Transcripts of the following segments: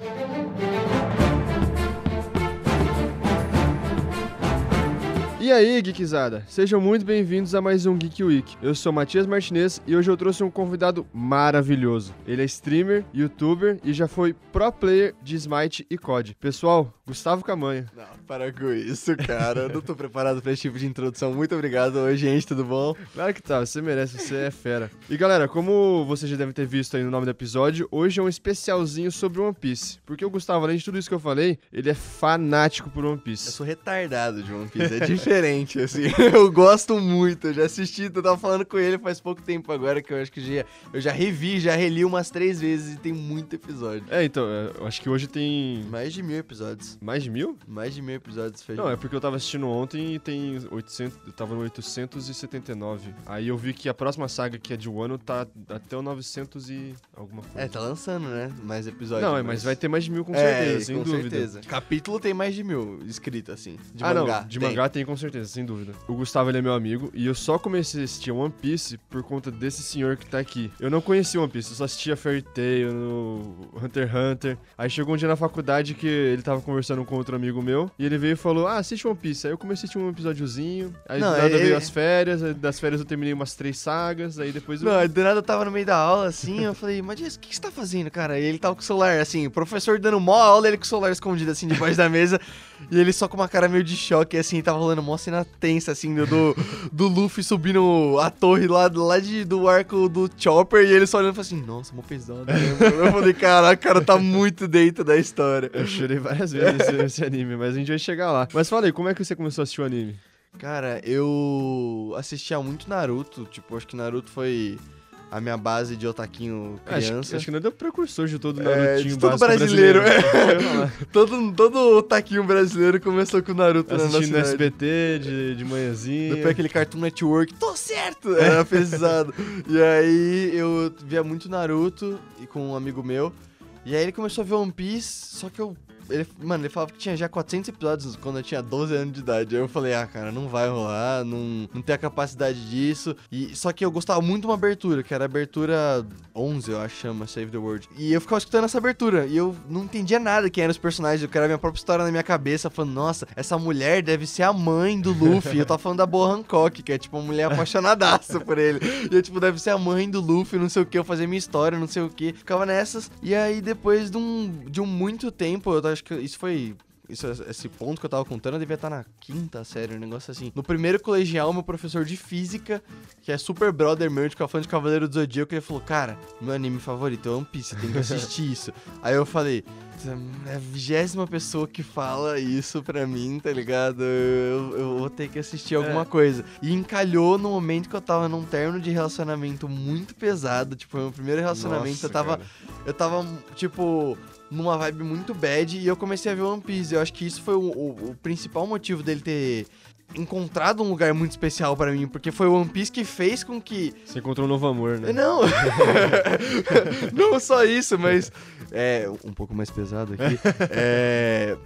Música E aí, geekzada? Sejam muito bem-vindos a mais um Geek Week. Eu sou Matias Martinez e hoje eu trouxe um convidado maravilhoso. Ele é streamer, youtuber e já foi pro player de Smite e COD. Pessoal, Gustavo Camanha. Não, para com isso, cara. Eu não tô preparado pra esse tipo de introdução. Muito obrigado. Oi, gente, tudo bom? Claro que tá, você merece, você é fera. E galera, como vocês já devem ter visto aí no nome do episódio, hoje é um especialzinho sobre One Piece. Porque o Gustavo, além de tudo isso que eu falei, ele é fanático por One Eu Piece. sou retardado de One Piece. É diferente, assim. Eu gosto muito. Eu já assisti, eu tava falando com ele faz pouco tempo agora, que eu acho que já, eu já revi, já reli umas três vezes e tem muito episódio. É, então, é, eu acho que hoje tem Mais de mil episódios. mais de mil? Mais de mil episódios, Fê. Não, é porque eu tava assistindo ontem e tem 800, eu tava no 879. Aí eu vi que a próxima saga, que é de Wano, tá até o 900 e alguma coisa. É, tá lançando, né? Mais episódios. Não, é, mas vai ter mais de mil com É, certeza, sem com dúvida. certeza. Capítulo tem mais de mil escrito, assim. De ah, mangá. não, de tem. mangá tem com certeza, sem dúvida. O Gustavo, ele é meu amigo e eu só comecei a assistir One Piece por conta desse senhor que tá aqui. Eu não conhecia One Piece, eu só assistia Fairy Tail, no Hunter x Hunter. Aí chegou um dia na faculdade que ele tava conversando com outro amigo meu e ele veio e falou: Ah, assiste One Piece. Aí eu comecei a assistir um episódiozinho, aí Não, do nada é- veio as férias, das férias eu terminei umas três sagas, aí depois eu. Não, do nada eu tava no meio da aula, assim, eu falei, mas o que que você tá fazendo, cara? E ele tava com o celular, assim, o professor dando mó aula, ele com o celular escondido, assim, debaixo da mesa, e ele só com uma cara meio de choque, assim, tava rolando mó cena tensa, assim, do, do, do Luffy subindo a torre lá, do- lá de, do arco do Chopper, e ele só olhando e falou assim, nossa, mó pesado. né? Eu falei, caraca, o cara tá muito dentro da história. Eu chorei várias vezes nesse, nesse anime, mas a gente vai chegar lá. Mas fala aí, como é que você começou a assistir o anime? Cara, eu assistia muito Naruto, tipo, acho que Naruto foi a minha base de otaquinho Acho, criança. acho que não é o precursor de todo É, Narutinho de todo brasileiro, brasileiro. Falar. Todo, todo taquinho brasileiro começou com o Naruto na Assistindo cidade. SBT de, de manhãzinha. Depois aquele Cartoon Network, tô certo! Era pesado. e aí eu via muito Naruto e com um amigo meu. E aí ele começou a ver One Piece, só que eu. Ele, mano, ele falava que tinha já 400 episódios quando eu tinha 12 anos de idade. Aí eu falei, ah, cara, não vai rolar, não, não tem a capacidade disso. E, só que eu gostava muito de uma abertura, que era a abertura 11, eu acho, chama Save the World. E eu ficava escutando essa abertura, e eu não entendia nada quem eram os personagens. Eu queria minha própria história na minha cabeça, falando, nossa, essa mulher deve ser a mãe do Luffy. eu tava falando da Boa Hancock, que é tipo uma mulher apaixonadaça por ele. E eu, tipo, deve ser a mãe do Luffy, não sei o que, eu fazia minha história, não sei o que. Ficava nessas. E aí, depois de um, de um muito tempo, eu acho que isso foi. Isso, esse ponto que eu tava contando, eu devia estar na quinta série, um negócio assim. No primeiro colegial, meu professor de física, que é super brother meu, de fã de Cavaleiro do Zodíaco, ele falou: Cara, meu anime favorito é One Piece, tem que assistir isso. Aí eu falei: É a vigésima pessoa que fala isso pra mim, tá ligado? Eu, eu vou ter que assistir alguma É. coisa. E encalhou no momento que eu tava num termo de relacionamento muito pesado. Tipo, meu primeiro relacionamento, Nossa, eu tava. cara. Eu tava, tipo, numa vibe muito bad e eu comecei a ver One Piece. Eu acho que isso foi o, o- o principal motivo dele ter encontrado um lugar muito especial pra mim, porque foi o One Piece que fez com que. Você encontrou um novo amor, né? Não! Não só isso, mas. É. Um pouco mais pesado aqui. É.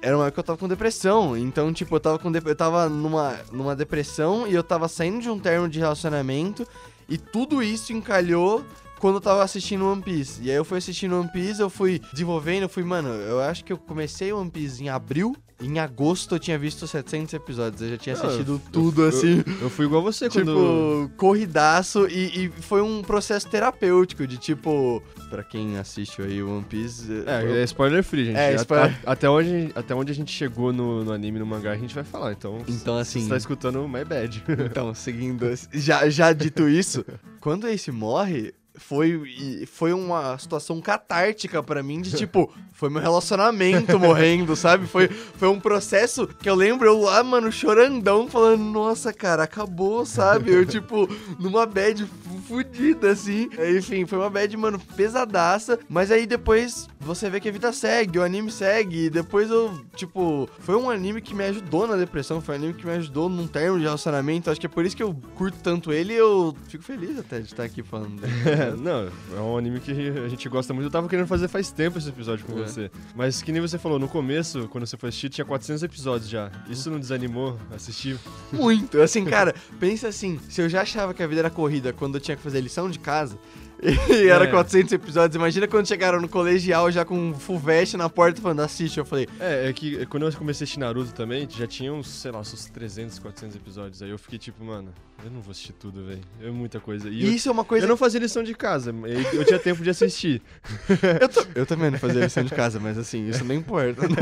Era uma época que eu tava com depressão. Então, tipo, eu tava com dep- eu tava numa, numa depressão e eu tava saindo de um termo de relacionamento. E tudo isso encalhou quando eu tava assistindo One Piece. E aí eu fui assistindo One Piece, eu fui desenvolvendo, eu fui, mano, eu acho que eu comecei One Piece em abril. Em agosto eu tinha visto 700 episódios. Eu já tinha Ah, assistido eu- tudo eu- assim. Eu fui igual você Tipo, quando. corridaço e, e foi um processo terapêutico de tipo, pra quem assiste aí One Piece, eu- É, é spoiler free, gente. É, spoiler- a- até, onde, até onde a gente chegou no, no anime, no mangá, a gente vai falar. Então, então assim, você tá escutando My Bad. então seguindo, já já dito isso, quando Ace morre, foi foi uma situação catártica pra mim de tipo, foi meu relacionamento morrendo, sabe? Foi foi um processo que eu lembro eu lá, mano, chorandão falando, nossa, cara, acabou, sabe? Eu tipo numa bad fu- fudida assim. Enfim, foi uma bad, mano, pesadaça, mas aí depois você vê que a vida segue, o anime segue, e depois eu, tipo, foi um anime que me ajudou na depressão, foi um anime que me ajudou num termo de relacionamento, acho que é por isso que eu curto tanto ele e eu fico feliz até de estar aqui falando dele. É, não, é um anime que a gente gosta muito. Eu tava querendo fazer faz tempo esse episódio com É. você. Mas que nem você falou, no começo, quando você foi assistir, tinha 400 episódios já. Isso não desanimou assistir? Muito. Assim, cara, pensa assim, se eu já achava que a vida era corrida quando eu tinha que fazer lição de casa, E era É. 400 episódios. Imagina quando chegaram no colegial já com um full vest na porta falando, assiste. Eu falei, É, é que quando eu comecei a assistir Naruto também, já tinha uns, sei lá, uns 300, 400 episódios. Aí eu fiquei tipo, mano, eu não vou assistir tudo, velho. É muita coisa. E eu, isso é uma coisa... eu não fazia lição de casa, eu, eu tinha tempo de assistir. Eu, ta- eu também não fazia lição de casa, mas assim, isso não importa. né?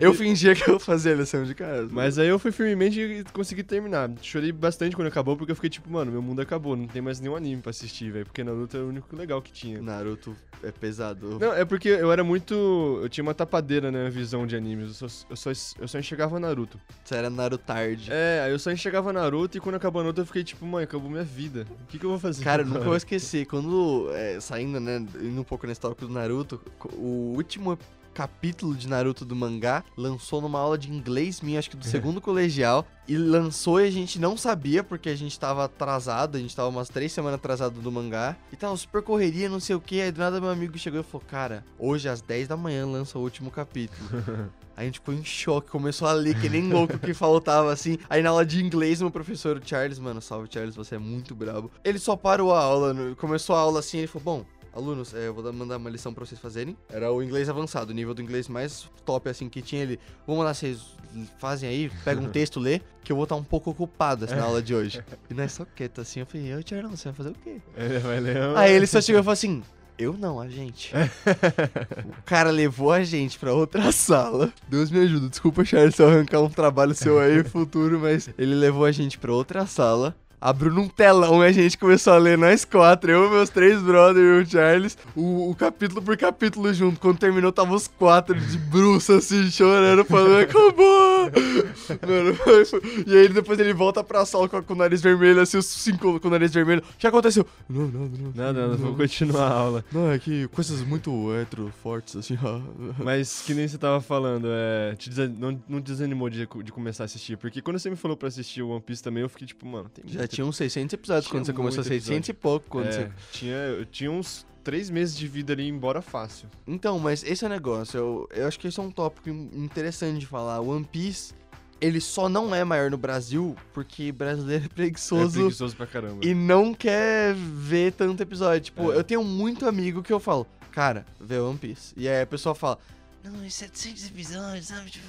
Eu fingia que eu fazia lição de casa. Mas aí eu fui firmemente e consegui terminar. Chorei bastante quando acabou, porque eu fiquei tipo, mano, meu mundo acabou, não tem mais nenhum anime pra assistir, velho. Porque Naruto é o único legal que tinha. Naruto é pesado. Não, é porque eu era muito. Eu tinha uma tapadeira na visão de animes. Eu só, eu só, eu só enxergava Naruto. Você era Naruto tarde. É, aí eu só enxergava Naruto e quando acabou Naruto eu fiquei tipo, mãe, acabou minha vida. O que, que eu vou fazer? Cara, nunca vou esquecer. Quando, é, saindo, né, indo um pouco nesse tópico do Naruto, o último capítulo de Naruto do mangá lançou numa aula de inglês minha, acho que do segundo colegial, e lançou e a gente não sabia, porque a gente tava atrasado, a gente tava umas três semanas atrasado do mangá, e tava super correria, não sei o que, aí do nada meu amigo chegou e falou, cara, hoje às 10 da manhã lança o último capítulo. A gente ficou em choque, começou a ler que nem louco que faltava, assim. Aí na aula de inglês, meu professor, o Charles, mano, salve Charles, você é muito brabo. Ele só parou a aula, começou a aula assim, ele falou, bom... Alunos, é, eu vou dar- mandar uma lição pra vocês fazerem. Era o inglês avançado, o nível do inglês mais top, assim, que tinha ele. Vou mandar vocês fazem aí, pega um texto, lê, que eu vou estar um pouco ocupado assim, na aula de hoje. E nós só quieto assim, eu falei, ô Charles, você vai fazer o quê? Ele vai ler. Aí ele só chegou e falou assim: Eu não, a gente. o cara levou a gente pra outra sala. Deus me ajuda, desculpa, Charles, se eu arrancar um trabalho seu aí no futuro, mas ele levou a gente pra outra sala. Abriu num telão e a gente começou a ler nós quatro, eu, meus três brothers e o Charles, o, o capítulo por capítulo junto. Quando terminou, tava os quatro de bruxa, assim, chorando, falando, acabou! Mano, foi- foi- e aí depois ele volta pra sala com, com o nariz vermelho, assim, os cinco com o nariz vermelho. O que aconteceu? Não, não, não. Nada, nada, vou continuar a aula. Não, é que coisas muito hetero fortes, assim, ó. Mas que nem você tava falando, é, te desa- não, não desanimou de, de começar a assistir. Porque quando você me falou pra assistir o One Piece também, eu fiquei tipo, mano, tem muito tinha uns 600 episódios Tinha quando você começou, muito 600 e pouco quando é, você... tinha, eu tinha uns três meses de vida ali embora fácil. Então, mas esse é o negócio, eu, eu acho que esse é um tópico in- interessante de falar. One Piece, ele só não é maior no Brasil porque brasileiro é É preguiçoso preguiçoso pra caramba. e não quer ver tanto episódio. Tipo, É. eu tenho muito amigo que eu falo, cara, vê One Piece. E aí a pessoa fala, não, é 700 episódios, sabe? Tipo,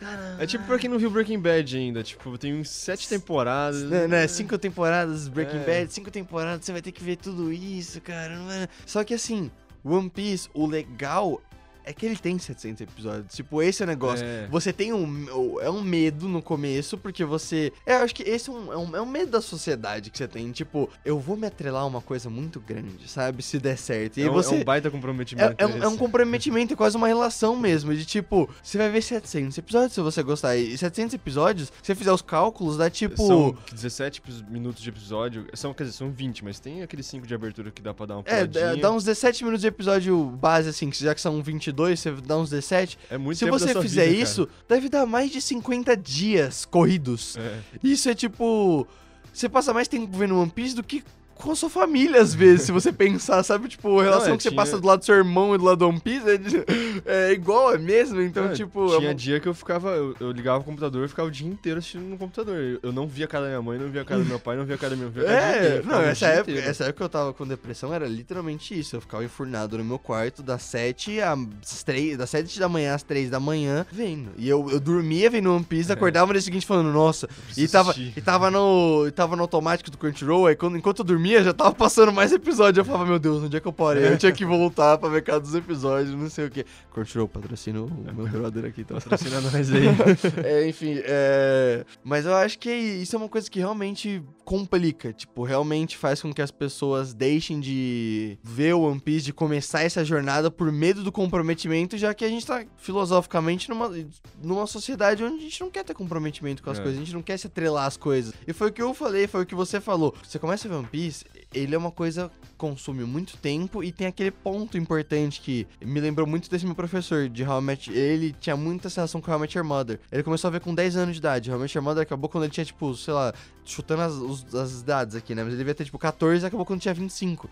cara... É tipo pra quem não viu Breaking Bad ainda, tipo, tem uns sete temporadas. Né, né, cinco temporadas Breaking É. Bad, cinco temporadas, você vai ter que ver tudo isso, cara. não é- Só que assim, One Piece, o legal é que ele tem 700 episódios. Tipo, esse é o negócio. É. Você tem um. É um medo no começo, porque você. É, eu acho que esse é um, é, um, é um medo da sociedade que você tem. Tipo, eu vou me atrelar a uma coisa muito grande, sabe? Se der certo. E É aí um, você. é um baita comprometimento. É, é um, é um comprometimento, é quase uma relação mesmo. De tipo, você vai ver 700 episódios se você gostar. E 700 episódios, se você fizer os cálculos, dá tipo. São 17 epis- minutos de episódio. São, quer dizer, são 20, mas tem aqueles 5 de abertura que dá pra dar uma É, dá uns 17 minutos de episódio base, assim, que já que são 22, você dá uns 17. É muito Se você fizer vida, cara. isso, deve dar mais de 50 dias corridos. É. Isso é tipo. Você passa mais tempo vendo One Piece do que com a sua família, às vezes, se você pensar, sabe? Tipo, a relação Não, é, que você tinha- passa do lado do seu irmão e do lado do One Piece é, de- é igual, é mesmo? Então, É, tipo. é Tinha uma- dia que eu ficava. Eu, eu ligava o computador e ficava o dia inteiro assistindo no computador. Eu, eu não via a cara da minha mãe, não via a cara do meu pai, não via a cara da minha filha. É, não, essa época, essa época eu tava com depressão era literalmente isso. Eu ficava enfurnado no meu quarto das 7 às 3, das 7 da manhã às 3 da manhã, vendo. E eu, eu dormia vendo One Piece, É. acordava no dia seguinte falando, nossa. E tava, e tava no. E tava no automático do Crunchyroll, aí quando, enquanto eu dormia, já tava passando mais episódios. Eu falava, meu Deus, onde é que eu parei? Eu tinha que voltar pra ver cada dos episódios, não sei o que. Crunchyroll patrocina o meu brother aqui, tá? Patrocina nós aí. É, enfim, é... Mas eu acho que isso é uma coisa que realmente complica. Tipo, realmente faz com que as pessoas deixem de ver o One Piece, de começar essa jornada por medo do comprometimento, já que a gente tá filosoficamente numa, numa sociedade onde a gente não quer ter comprometimento com as É. coisas, a gente não quer se atrelar às coisas. E foi o que eu falei, foi o que você falou. Você começa a ver One Piece, ele é uma coisa que consome muito tempo e tem aquele ponto importante que me lembrou muito desse meu professor de How I Met, ele tinha muita relação com How I Met Your Mother. Ele começou a ver com 10 anos de idade. How I Met Your Mother acabou quando ele tinha, tipo, sei lá, chutando as, os- as idades aqui, né? Mas ele devia ter, tipo, 14 e acabou quando tinha 25.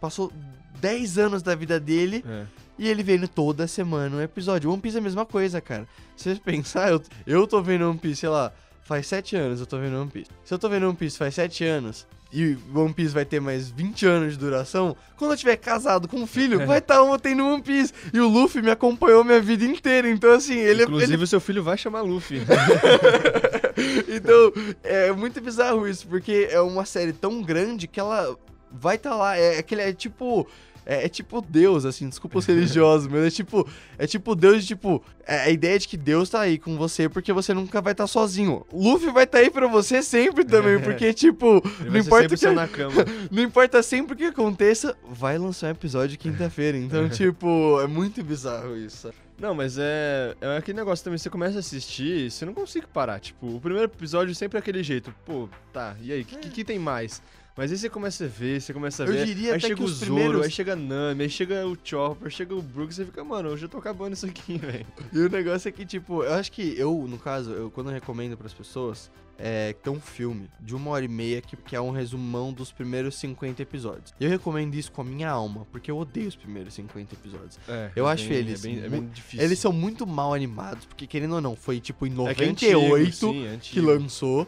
Passou 10 anos da vida dele É. e ele vendo toda semana um episódio. One Piece é a mesma coisa, cara. Se você pensar, eu, eu tô vendo One Piece, sei lá, faz 7 anos eu tô vendo One Piece. Se eu tô vendo One Piece faz 7 anos, e One Piece vai ter mais 20 anos de duração, quando eu tiver casado com um filho, vai estar ontem no One Piece. E o Luffy me acompanhou minha vida inteira, então assim, ele... Inclusive, ele... o seu filho vai chamar Luffy. então, é muito bizarro isso, porque é uma série tão grande que ela vai estar tá lá. É aquele é tipo é, é, tipo Deus, assim, desculpa os religiosos, mas é tipo, é tipo Deus, tipo, é a ideia de que Deus tá aí com você porque você nunca vai estar tá sozinho. Luffy vai estar tá aí pra você sempre também, porque, tipo, Ele não importa que. Na cama. não importa sempre o que aconteça, vai lançar um episódio quinta-feira. Então, tipo, é muito bizarro isso. Não, mas é, é aquele negócio também, você começa a assistir, você não consegue parar. Tipo, o primeiro episódio sempre é aquele jeito. Pô, tá, e aí, o que, que, que tem mais? Mas aí você começa a ver, você começa a Eu ver. diria aí até chega que o os Zoro, primeiros- aí chega a Nami, aí chega o Chopper, chega o Brooks, você fica, mano, eu já tô acabando isso aqui, velho. E o negócio é que, tipo, eu acho que eu, no caso, eu quando eu recomendo pras pessoas, é tem um filme de uma hora e meia que, que é um resumão dos primeiros 50 episódios. E eu recomendo isso com a minha alma, porque eu odeio os primeiros 50 episódios. É, Eu é acho bem- eles É bem, é bem difícil. Eles são muito mal animados, porque querendo ou não, foi tipo em É que é antigo, 98 sim, é que lançou.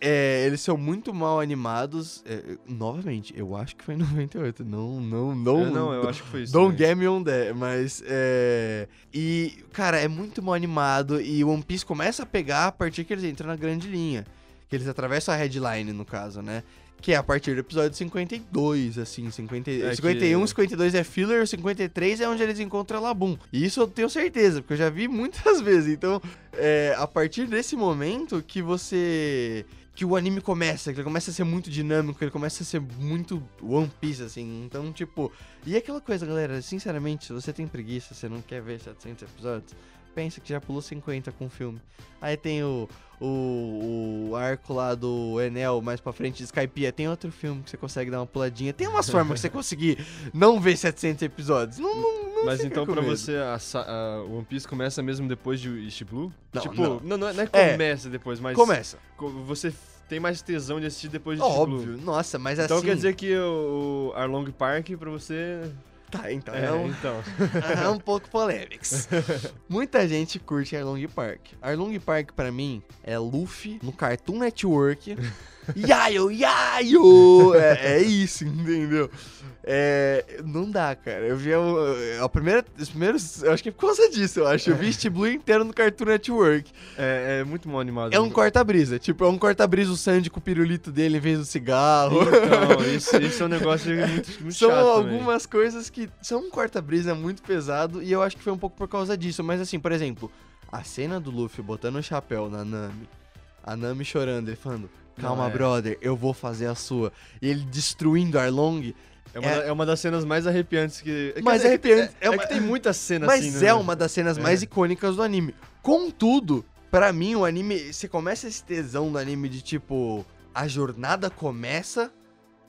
É, eles são muito mal animados. É, novamente, eu acho que foi em 98. Não, não, não. É, não, eu acho que foi isso. Don't também. get me on that, mas é. E, cara, é muito mal animado e o One Piece começa a pegar a partir que eles entram na grande linha. Que eles atravessam a headline, no caso, né? Que é a partir do episódio 52, assim. 50, É que- 51, 52 é filler, 53 é onde eles encontram a Labum. E isso eu tenho certeza, porque eu já vi muitas vezes. Então, é a partir desse momento que você. Que o anime começa, que ele começa a ser muito dinâmico, ele começa a ser muito One Piece, assim. Então, tipo. E aquela coisa, galera, sinceramente, se você tem preguiça, você não quer ver 700 episódios, pensa que já pulou 50 com o filme. Aí tem o, o, o arco lá do Enel mais pra frente de Skypiea. Tem outro filme que você consegue dar uma puladinha. Tem umas formas que você conseguir não ver 700 episódios. Não, não, não Mas então pra medo. você, a, a One Piece começa mesmo depois de East Blue? Não, tipo, não. não, não é, não é É. começa depois, mas Começa. co- você tem mais tesão de assistir depois de East Blue. Óbvio. Nossa, mas Então assim... quer dizer que o, o Arlong Park pra você. Tá, então É, é, um, então. é um pouco polêmicos. Muita gente curte Arlong Park. Arlong Park, pra mim, é Luffy no Cartoon Network. Yayo, yayo! É, é isso, entendeu? É, não dá, cara. Eu vi o- a primeira, os primeiros. Eu acho que é por causa disso, eu acho. Eu vi East Blue inteiro no Cartoon Network. É, é muito mal animado. É um corta-brisa. Tipo, é um corta-brisa o Sandy com o pirulito dele em vez do cigarro. Então, isso, isso é um negócio muito, muito São chato. também. algumas coisas que são um corta-brisa muito pesado e eu acho que foi um pouco por causa disso. Mas assim, por exemplo, a cena do Luffy botando o chapéu na Nami, a Nami chorando, ele falando, calma, é. brother, eu vou fazer a sua. E ele destruindo Arlong. É uma, É- da- é uma das cenas mais arrepiantes que. Mais arrepiante. É, É é uma- que tem muita cena Mas assim. né? é uma das cenas É. mais icônicas do anime. Contudo, pra mim, o anime. Você começa esse tesão do anime de tipo. A jornada começa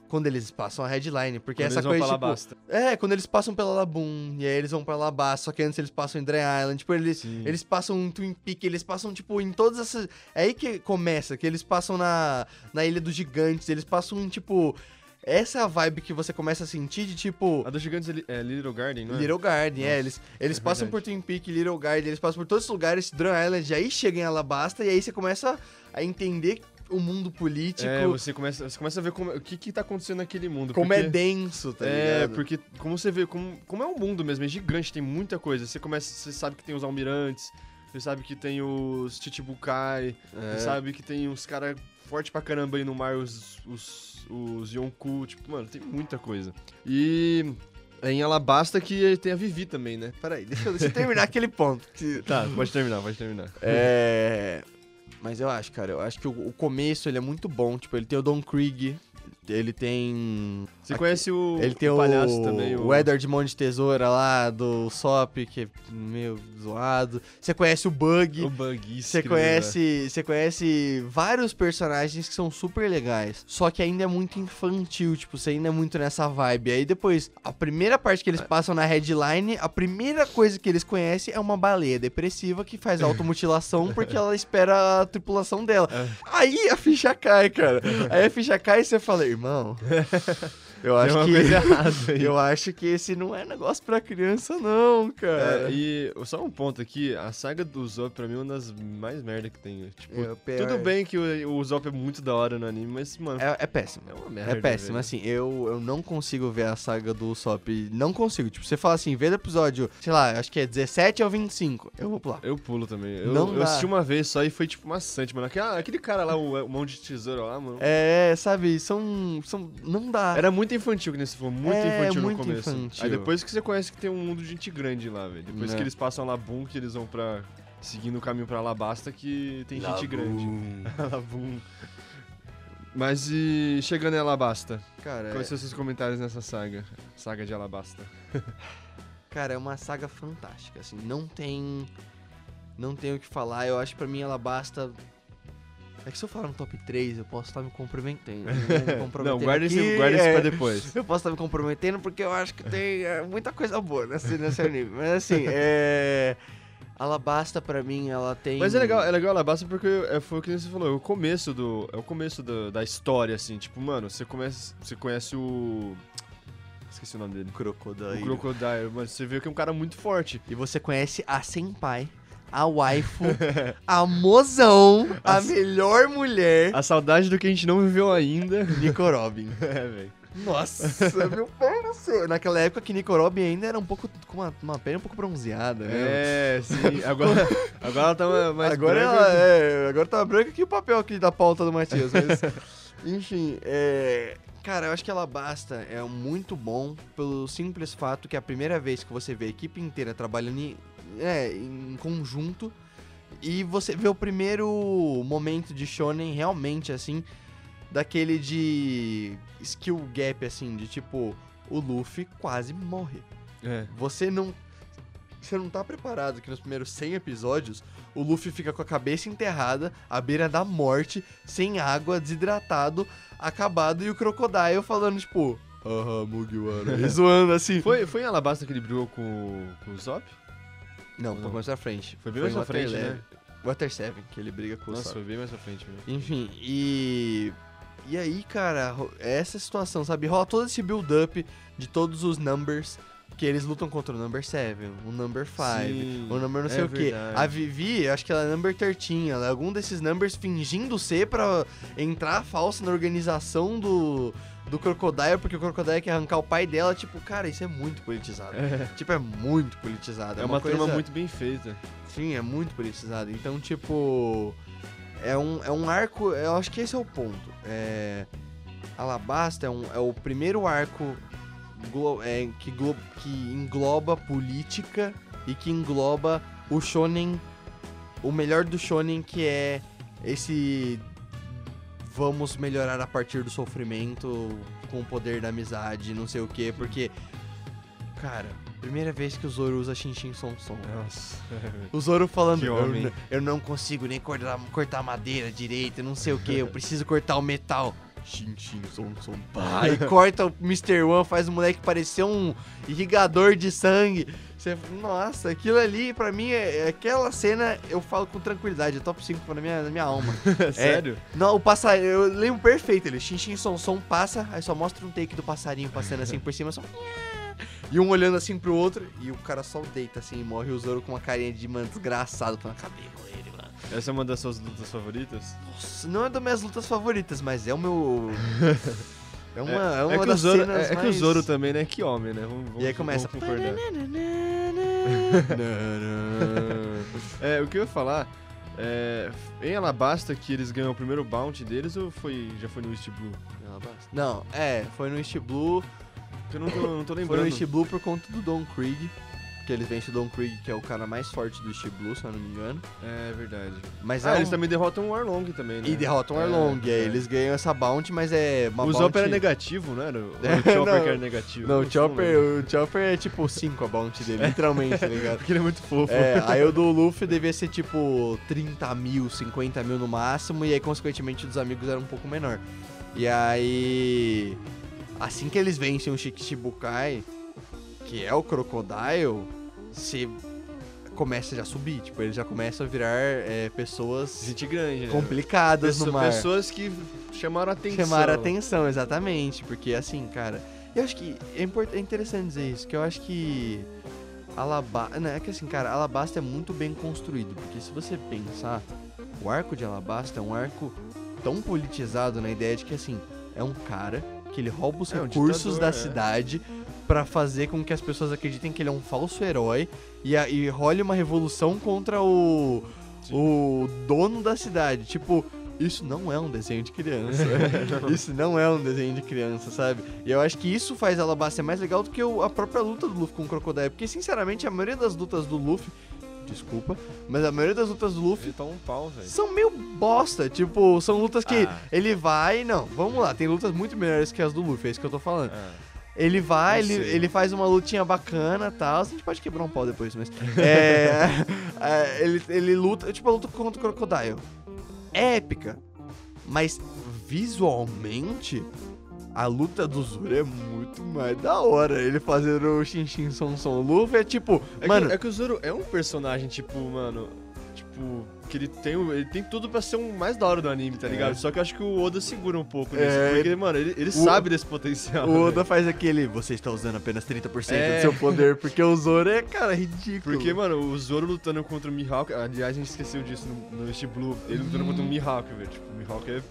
quando eles passam a headline. Porque Quando essa eles vão coisa. Tipo, basta. É, quando eles passam pela Labum, e aí eles vão pra Alabasta, só que antes eles passam em Dren Island, tipo, eles, Sim. eles passam em Twin Peak, eles passam, tipo, em todas essas... É aí que começa, que eles passam na, na Ilha dos Gigantes, eles passam em, tipo... Essa é a vibe que você começa a sentir de, tipo... A dos gigantes é Li- é Little Garden, não é? Little Garden, é, Nossa, eles, eles é passam verdade. por Twin Peak, Little Garden, eles passam por todos os lugares, Dren Island, e aí chega em Alabasta, e aí você começa a entender o mundo político, É, você começa, você começa a ver como, o que que tá acontecendo naquele mundo. como porque, é denso, tá É, ligado? porque como você vê, como, como é um mundo mesmo, é gigante, tem muita coisa. Você começa, você sabe que tem os almirantes, você sabe que tem os Chichibukai, É. você sabe que tem uns caras fortes pra caramba aí no mar, os, os, os Yonku, tipo, mano, tem muita coisa. E é em Alabasta que tem a Vivi também, né? Peraí, deixa eu, deixa eu terminar aquele ponto. que- Tá, pode terminar, pode terminar. É. Mas eu acho, cara, eu acho que o, o começo ele é muito bom. Tipo, ele tem o Don Krieg, ele tem. Você conhece o, Ele tem o o, palhaço também, o Edward Mão de Tesoura lá, do Sop, que é meio zoado. Você conhece o Bug. o Bug, isso Você conhece, você conhece vários personagens que são super legais, só que ainda é muito infantil, tipo, você ainda é muito nessa vibe. Aí depois, a primeira parte que eles passam na headline, a primeira coisa que eles conhecem é uma baleia depressiva que faz automutilação porque ela espera a tripulação dela. É. Aí a ficha cai, cara. Aí a ficha cai e você fala, irmão, irmão. Eu acho uma que. Eu acho que esse não é negócio pra criança, não, cara. É, e só um ponto aqui, a saga do Zop pra mim é uma das mais merda que tem. Tipo, É, o tudo bem que o, o Zop é muito da hora no anime, mas, mano, É, é péssimo. é uma merda. É péssimo, velho. assim, eu, eu não consigo ver a saga do Usopp, não consigo, tipo, você fala assim, vê do episódio, sei lá, acho que é 17 ou 25, eu vou pular. Eu pulo também. Eu, Não eu assisti uma vez só e foi tipo maçante, mano. Aquele, aquele cara lá, o, o mão de tesoura lá, mano. É, sabe, são, são, não dá. Era muito infantil que nesse foi muito É, infantil muito no começo. infantil. Aí depois que você conhece que tem um mundo de gente grande lá, velho. Depois Né. que eles passam lá Boom, que eles vão pra. seguindo o caminho pra Alabasta, que tem gente grande. Labum. Mas e chegando em Alabasta, Cara, quais é, são os seus comentários nessa saga? Saga de Alabasta. cara, é uma saga fantástica, assim, não tem, não tem o que falar, eu acho que pra mim ela basta... É que se eu falar no top 3, eu posso estar me comprometendo. me comprometer Não, guarda aqui, guarda esse é. pra depois. Eu posso estar me comprometendo porque eu acho que tem é, muita coisa boa nesse, nesse anime. Mas assim, é. Alabasta pra mim, ela tem. Mas é legal, é legal Alabasta porque é, foi o que você falou, é o começo do. É o começo do- da história, assim. Tipo, mano, você começa. Você conhece o. Esqueci o nome dele. Crocodile. O Crocodile, mas você vê que é um cara muito forte. E você conhece a Senpai, a waifu, a mozão, a As- melhor mulher, A saudade do que a gente não viveu ainda. Nico Robin. é, velho. Nossa, meu pai do céu. Naquela época que Nico Robin ainda era um pouco com uma, uma pele um pouco bronzeada, né? É, sim. Agora, agora ela tá mais agora branca. ela é, agora tá branca que o papel aqui da pauta do Matias, mas enfim, é, cara, eu acho que ela basta é muito bom pelo simples fato que é a primeira vez que você vê a equipe inteira trabalhando em, é, em conjunto e você vê o primeiro momento de shonen realmente assim daquele de skill gap assim, de tipo o Luffy quase morre. É. Você não. Você não tá preparado que nos primeiros 100 episódios o Luffy fica com a cabeça enterrada, à beira da morte, sem água, desidratado, acabado, e o Crocodile falando, tipo, aham, Mugiwara. E zoando assim. Foi, foi em Alabasta que ele brigou com, com o Zop? Não, um pouco mais pra frente. Foi bem mais em pra frente, Water né? Water 7, que ele briga com o Nossa, foi bem mais pra frente mesmo. Enfim, e. E aí, cara, é essa situação, sabe? Rola todo esse build-up de todos os numbers que eles lutam contra o number 7, o number 5, Sim, o number não é sei o quê. A Vivi, acho que ela é number 13, ela é algum desses numbers fingindo ser pra entrar falso na organização do, do Crocodile, porque o Crocodile quer arrancar o pai dela. Tipo, cara, isso é muito politizado. É, Tipo, é muito politizado. é uma, coisa... trama muito bem feita. Sim, é muito politizado. Então, tipo. É um, é um arco. Eu acho que esse é o ponto. É, Alabasta é, um, é o primeiro arco glo- é, que, glo- que engloba política e que engloba o shonen. O melhor do shonen, que é esse. Vamos melhorar a partir do sofrimento com o poder da amizade, não sei o quê, porque. Cara, primeira vez que o Zoro usa Shinshin Son Son. Nossa. O Zoro falando, Que eu, eu não consigo nem cortar, cortar madeira direito, não sei o que, eu preciso cortar o metal. Xin, xin, som, som, pá. Aí corta o Mr. One, faz o moleque parecer um irrigador de sangue. Você, nossa, aquilo ali, pra mim, é, é aquela cena, eu falo com tranquilidade, é top 5 na minha, na minha alma. Sério? Não, o passarinho, eu lembro perfeito, ele xin, xin, som, som, passa, aí só mostra um take do passarinho passando assim por cima, só... E um olhando assim pro outro, e o cara só deita assim e morre. E o Zoro com uma carinha de, mano, desgraçado. Falando, acabei com ele, mano. Essa é uma das suas lutas favoritas? Nossa, não é das minhas lutas favoritas, mas é o meu... É uma, é, uma é que o das Zoro, cenas é, é que o mais- Zoro também, né? Que homem, né? Vamos, vamos, E aí começa... vamos concordar. É, o que eu ia falar... É, em Alabasta que eles ganham o primeiro bounty deles ou foi, já foi no East Blue? Não, é, foi no East Blue. Que eu não tô, não tô Foi lembrando. no East Blue por conta do Don Krieg. Que eles vencem o Don Krieg, que é o cara mais forte do East Blue, se eu não me engano. É verdade. Mas Ah, é eles um- também derrotam o Arlong também, né? E derrotam o É, Arlong. e aí é. eles ganham essa bounty, mas é uma O bounty... Era negativo, não era? Ou É, o Chopper não. que era negativo? Não, o Chopper, o Chopper é tipo 5 a bounty dele, literalmente, tá ligado? Porque ele é muito fofo. É, aí o do Luffy devia ser tipo 30 mil, 50 mil no máximo, e aí consequentemente o dos amigos era um pouco menor. E aí. Assim que eles vencem o Shikichibukai, que é o Crocodile, se começa já a subir. Tipo, eles já começam a virar é, pessoas Gente grande, né? complicadas Pesso- no mar. Pessoas que chamaram atenção. Chamaram atenção, exatamente. Porque, assim, cara, eu acho que é, import- é interessante dizer isso, que eu acho que Alabasta. É que assim, cara, Alabasta é muito bem construído. Porque se você pensar, o arco de Alabasta é um arco tão politizado na ideia de que, assim, é um cara que ele rouba os É um recursos ditador, da é. Pra fazer com que as pessoas acreditem que ele é um falso herói e, a- e role uma revolução contra o, Sim. o dono da cidade. Tipo, isso não é um desenho de criança. isso não é um desenho de criança, sabe? E eu acho que isso faz Alabasta ser mais legal do que a própria luta do Luffy com o Crocodile. Porque, sinceramente, a maioria das lutas do Luffy. Desculpa, mas a maioria das lutas do Luffy um pau, são meio bosta. Tipo, são lutas que Ah. ele vai. Não, vamos lá, tem lutas muito melhores que as do Luffy, é isso que eu tô falando. Ah, Ele vai, ele, ele faz uma lutinha bacana e tal. A gente pode quebrar um pau depois, mas. é, é, ele, ele luta, tipo, a luta contra o Crocodile. É épica. Mas visualmente, a luta do Zoro é muito mais da hora. Ele fazendo o Shin Shin Son Son Luffy é tipo. É, mano, que, é que o Zoro é um personagem, tipo, mano. Tipo, que ele tem, ele tem tudo pra ser um mais da hora do anime, tá É. ligado? Só que eu acho que o Oda segura um pouco nisso. É, porque, mano, ele, ele o- sabe desse potencial. o Oda velho. faz aquele. Você está usando apenas 30% É. do seu poder, porque o Zoro é, cara, ridículo. Porque, mano, o Zoro lutando contra o Mihawk. Aliás, a gente esqueceu disso no, no Blue. Ele lutando contra o Mihawk, velho. Tipo, o Mihawk é.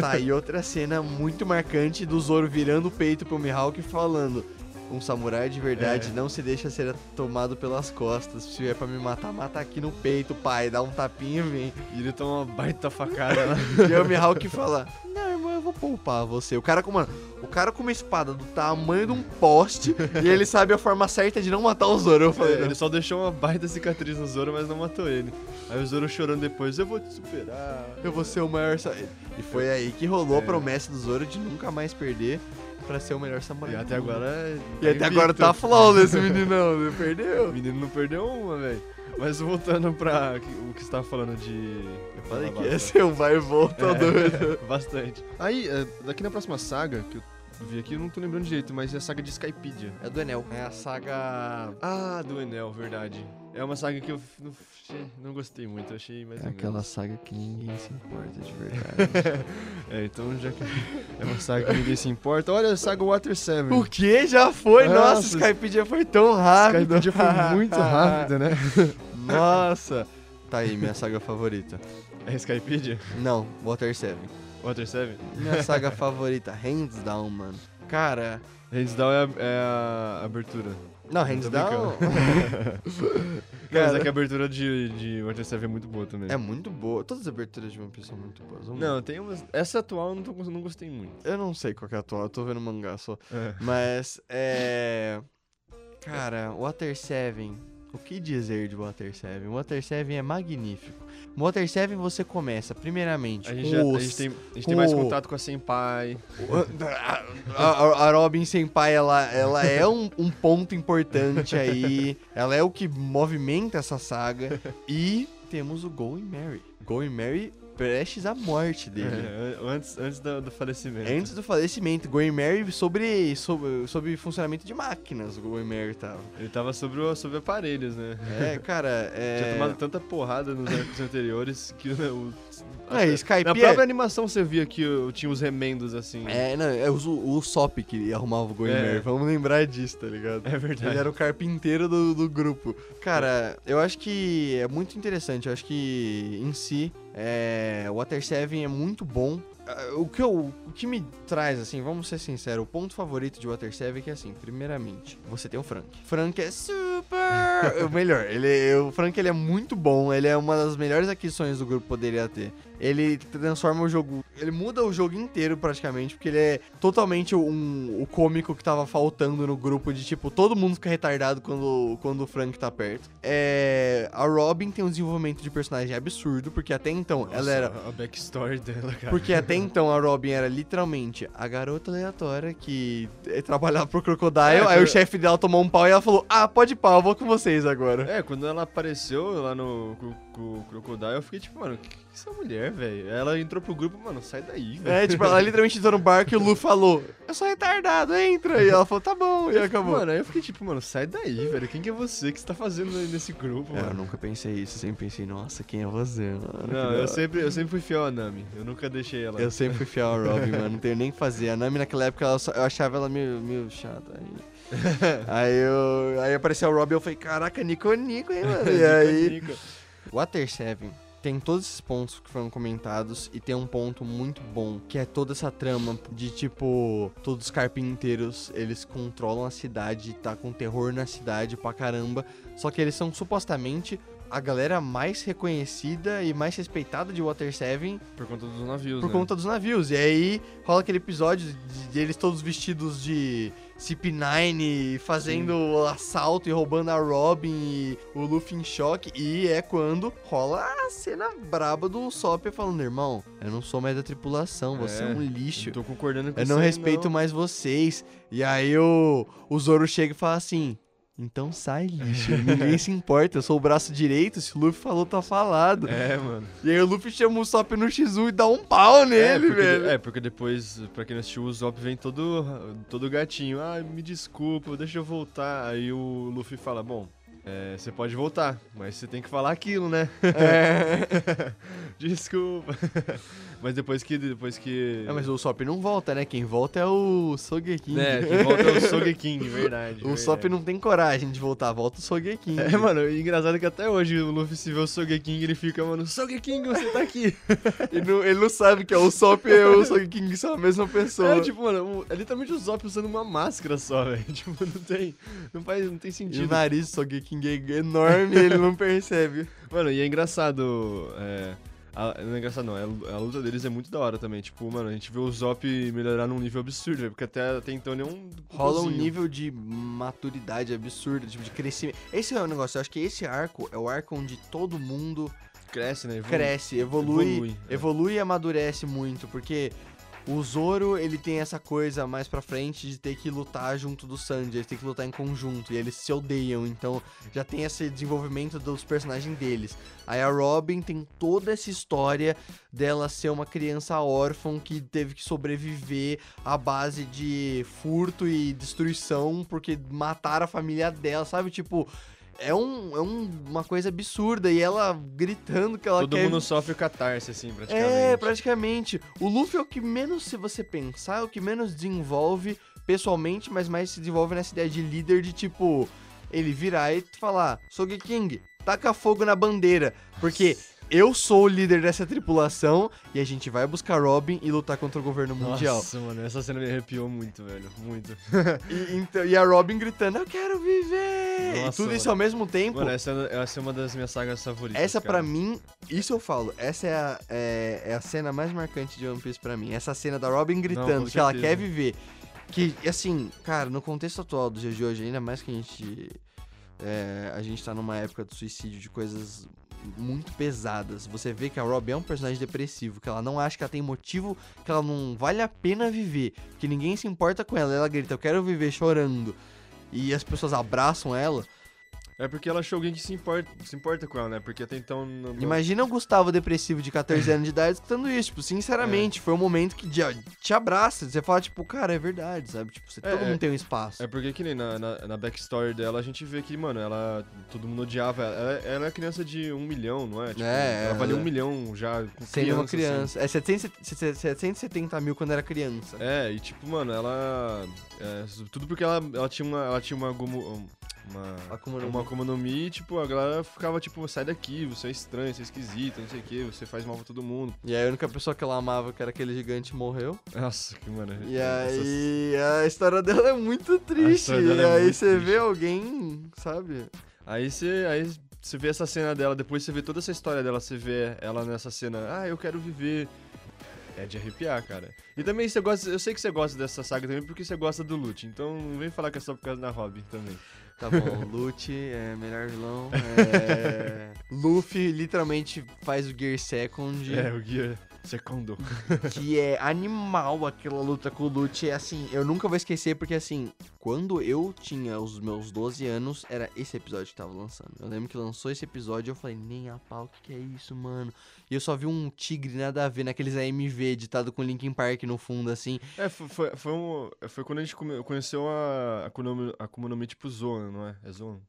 Tá, e outra cena muito marcante do Zoro virando o peito pro Mihawk e falando: Um samurai de verdade É. não se deixa ser tomado pelas costas. Se é pra me matar, mata aqui no peito, pai. Dá um tapinha e vem. E ele toma uma baita facada lá. E o Mihawk fala: Não, irmão, eu vou poupar você. O cara com, mano, o cara com uma espada do tamanho de um poste e ele sabe a forma certa de não matar o Zoro. Eu falei: É, "Não, ele só deixou uma baita cicatriz no Zoro, mas não matou ele. Aí o Zoro chorando depois, eu vou te superar. Eu vou ser o maior. sa-" E foi aí que rolou a É. promessa do Zoro de nunca mais perder pra ser o melhor samurai. E até agora. E até agora tá flawless, meninão. Ele O perdeu. menino não perdeu uma, velho. Mas voltando pra o que você tava falando de. Eu falei que esse é um vai e volta É, doido. Bastante. Aí, é, daqui na próxima saga, que eu vi aqui, eu não tô lembrando direito, mas é a saga de Skypedia. É do Enel. É a saga. Ah, do Enel, verdade. É uma saga que eu não, achei- não gostei muito, achei mais É aquela saga que ninguém se importa de verdade. É, então já que é uma saga que ninguém se importa. Olha, a saga Water 7. o que? Já foi? Nossa, Nossa, Skypedia foi tão rápido. Skypedia foi muito rápida, né? Nossa. Tá aí, minha saga favorita. É Skypedia? Não, Water 7. Water 7? Minha saga favorita, hands down, mano. Cara, Hands Down é a, é a abertura. não, hands down Não, mas Cara. é que a abertura de, de Water 7 é muito boa também. é muito boa. Todas as aberturas de One Piece são muito boas. Vamos Não, tem umas. Essa atual eu não, tô, não gostei muito. Eu não sei qual que é a atual, eu tô vendo mangá só. É. Mas, é. Cara, Water 7. O que dizer de Water 7? Water 7 é magnífico. Water 7 você começa, primeiramente, A gente, já, a os- gente tem, a gente tem mais o- contato com a Senpai. A, a, a Robin Senpai, ela, ela é um, um ponto importante aí. Ela é o que movimenta essa saga. E temos o Going Mary. Going Mary prestes à morte dele. É, antes antes do, do falecimento. Antes do falecimento, Going Mary sobre, sobre, sobre funcionamento de máquinas, o Going Mary tava. Ele tava sobre, o- sobre aparelhos, né? É, cara, é... Tinha tomado tanta porrada nos arcos anteriores que né, o. É, Skype Na é- própria animação você via que eu, tinha os remendos assim. É, não, é o, o Sop que arrumava o Going É. Vamos lembrar disso, tá ligado? É verdade. Ele era o carpinteiro do, do grupo. Cara, eu acho que é muito interessante. Eu acho que, em si, é, o Water 7 é muito bom. Ah, O que, eu, o que me traz, assim, vamos ser sinceros, o ponto favorito de Water 7 é que, assim, primeiramente, você tem o Frank. Frank é super... o melhor. Ele, o Frank, ele é muito bom. Ele é uma das melhores aquisições do grupo poderia ter. Ele transforma o jogo... Ele muda o jogo inteiro, praticamente, porque ele é totalmente um, o cômico que tava faltando no grupo de, tipo, todo mundo fica retardado quando, quando o Frank tá perto. É, a Robin tem um desenvolvimento de personagem absurdo, porque até então Nossa, ela era... A backstory dela, cara. Porque até então a Robin era literalmente a garota aleatória que eh, trabalhava pro Crocodile, É, aí que- o chefe dela tomou um pau e ela falou, ah, pode pau, eu vou com vocês agora. É, quando ela apareceu lá no com, o Crocodile, eu fiquei tipo, mano, que, Essa mulher, velho. Ela entrou pro grupo, mano, sai daí, velho. É, tipo, ela literalmente entrou no barco e o Lu falou, eu sou retardado, entra. E ela falou, tá bom, e acabou. Mano, aí eu fiquei tipo, mano, sai daí, velho. Quem que é você? O que você tá fazendo nesse grupo, É, eu mano? nunca pensei isso, eu sempre pensei, nossa, quem é você, mano? Que Não, da eu hora. sempre, eu sempre fui fiel a Nami. Eu nunca deixei ela. Eu sempre fui fiel a Robin, mano, não tenho nem o que fazer. A Nami naquela época, ela só- eu achava ela meio, meio chata. Aí, aí, eu, aí apareceu a Robin e eu falei, caraca, Nico Nico, hein, mano? E aí... Nico. Water 7 tem todos esses pontos que foram comentados e tem um ponto muito bom, que é toda essa trama de tipo, todos os carpinteiros, eles controlam a cidade, tá com terror na cidade pra caramba, só que eles são supostamente a galera mais reconhecida e mais respeitada de Water 7 Por conta dos navios, por né? conta dos navios. E aí rola aquele episódio de, de eles todos vestidos de CP9 fazendo o assalto e roubando a Robin e o Luffy em choque. E é quando rola a cena braba do Usopp falando: Irmão, eu não sou mais da tripulação, você é, É, um lixo. Tô concordando com Eu não respeito não. mais vocês. E aí o, o Zoro chega e fala assim. Então sai, lixo. Ninguém se importa. Eu sou o braço direito. Se o Luffy falou, tá falado. É, mano. E aí o Luffy chama o Usopp no X1 e dá um pau é, nele, porque, velho. é, porque depois, pra quem não assistiu, o Zop vem todo, todo gatinho. Ah, me desculpa, deixa eu voltar. Aí o Luffy fala, bom, é, você pode voltar, mas você tem que falar aquilo, né? É. Desculpa. mas depois que. Depois que. É, mas o Usopp não volta, né? Quem volta é o Sogeking. Né, quem volta é o Sogeking, verdade. O verdade. não tem coragem de voltar, volta o Sogeking. É, mano, engraçado que até hoje o Luffy se vê o Sogeking ele fica, mano, Sogeking, você tá aqui. Ele não, ele não sabe que é o Usopp e o Sogeking são a mesma pessoa. É, tipo, mano, é literalmente o Zop usando uma máscara só, velho. Tipo, não tem. Não faz. Não tem e o sentido. nariz do Sogeking é enorme e ele não percebe. Mano, e é engraçado. É, a- não é engraçado, não. é- A, luta deles é muito da hora também. Tipo, mano, a gente vê o Zop melhorar num nível absurdo, velho. Porque até, até então ele é um. Rola um nível de maturidade absurda, tipo, de crescimento. Esse é o negócio, eu acho que esse arco é o arco onde todo mundo Cresce, né? Evolui. cresce, evolui, Evolui, evolui, é. e amadurece muito, porque o Zoro, ele tem essa coisa mais pra frente de ter que lutar junto do Sanji, eles têm que lutar em conjunto, e eles se odeiam, então já tem esse desenvolvimento dos personagens deles. Aí a Robin tem toda essa história dela ser uma criança órfã que teve que sobreviver à base de furto e destruição porque mataram a família dela, sabe? Tipo, é, um, é um- uma coisa absurda. E ela gritando que ela Todo quer. mundo sofre o catarse, assim, praticamente. É, praticamente. O Luffy é o que menos, se você pensar, é o que menos desenvolve pessoalmente, mas mais se desenvolve nessa ideia de líder de tipo. Ele virar e falar, Sogeking, taca fogo na bandeira. Porque eu sou o líder dessa tripulação e a gente vai buscar Robin e lutar contra o governo mundial. Nossa, mano, essa cena me arrepiou muito, velho. Muito. E, então, e a Robin gritando, eu quero viver! e Nossa, tudo isso mano. ao mesmo tempo. Mano, essa, essa é uma das minhas sagas favoritas. Essa pra mim, isso eu falo, essa é a, é, é a cena mais marcante de One Piece pra mim. Essa cena da Robin gritando com que ela quer viver. Que, assim, cara, no contexto atual dos dias de hoje, ainda mais que a gente. é, a gente tá numa época do suicídio de coisas muito pesadas. Você vê que a Robin é um personagem depressivo, que ela não acha que ela tem motivo, que ela não vale a pena viver, que ninguém se importa com ela. Ela grita, eu quero viver chorando. E as pessoas abraçam ela. É porque ela achou alguém que se importa, se importa com ela, né? Porque até então. Não, Imagina o Gustavo depressivo de 14 anos de idade escutando isso. Tipo, sinceramente, foi um momento que te, abraça. Você fala, tipo, cara, é verdade, sabe? Tipo, você, É, todo é. mundo tem um espaço. É porque que nem na, na, na backstory dela a gente vê que, mano, ela. Todo mundo odiava ela. Ela, ela é criança de um milhão, não é? Tipo, É, ela valia ela- um milhão já com Sendo uma assim. criança. É 770, 770 mil quando era criança. É, e tipo, mano, ela. é, tudo porque ela, ela tinha uma. Ela tinha uma. Gomu, uma Akuma no Mi. uma Akuma no Mi, tipo, a galera ficava, tipo, sai daqui, você é estranho, você é esquisito, não sei o que, você faz mal pra todo mundo. E aí a única pessoa que ela amava, que era aquele gigante, morreu. Nossa, que mano. E essas- aí a história dela é muito triste. história E é aí você triste. vê alguém, sabe? Aí você. Aí você vê essa cena dela, depois você vê toda essa história dela, você vê ela nessa cena, ah, eu quero viver. É de arrepiar, cara. E também você gosta. Eu sei que você gosta dessa saga também porque você gosta do Lute. Então não vem falar que é só por causa da Robin também. Tá bom, Lute é melhor vilão. É... Luffy literalmente faz o Gear Second. É, o Gear. Secondo. que é animal aquela luta com o Lute. É assim, eu nunca vou esquecer, porque assim, quando eu tinha os meus 12 anos, era esse episódio que tava lançando. Eu lembro que lançou esse episódio e eu falei, nem a pau, que que é isso, mano? E eu só vi um tigre nada a ver naqueles AMV editado com Linkin Park no fundo, assim. É, foi, foi, foi, um- foi quando a gente conheceu a a Akuma no Mi tipo Zoan, não é? É Zoan?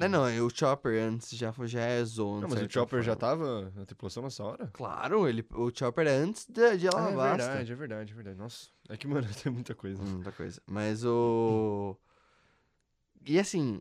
Não, não, é o Chopper antes já, foi- já é Zone. Não, mas o Chopper já tava na tripulação nessa hora? Claro, ele, o Chopper é antes de, de Ah, é Alabasta. verdade, é verdade, é verdade. Nossa, é que, mano, tem muita coisa. Hum, Muita coisa. Mas o. E assim.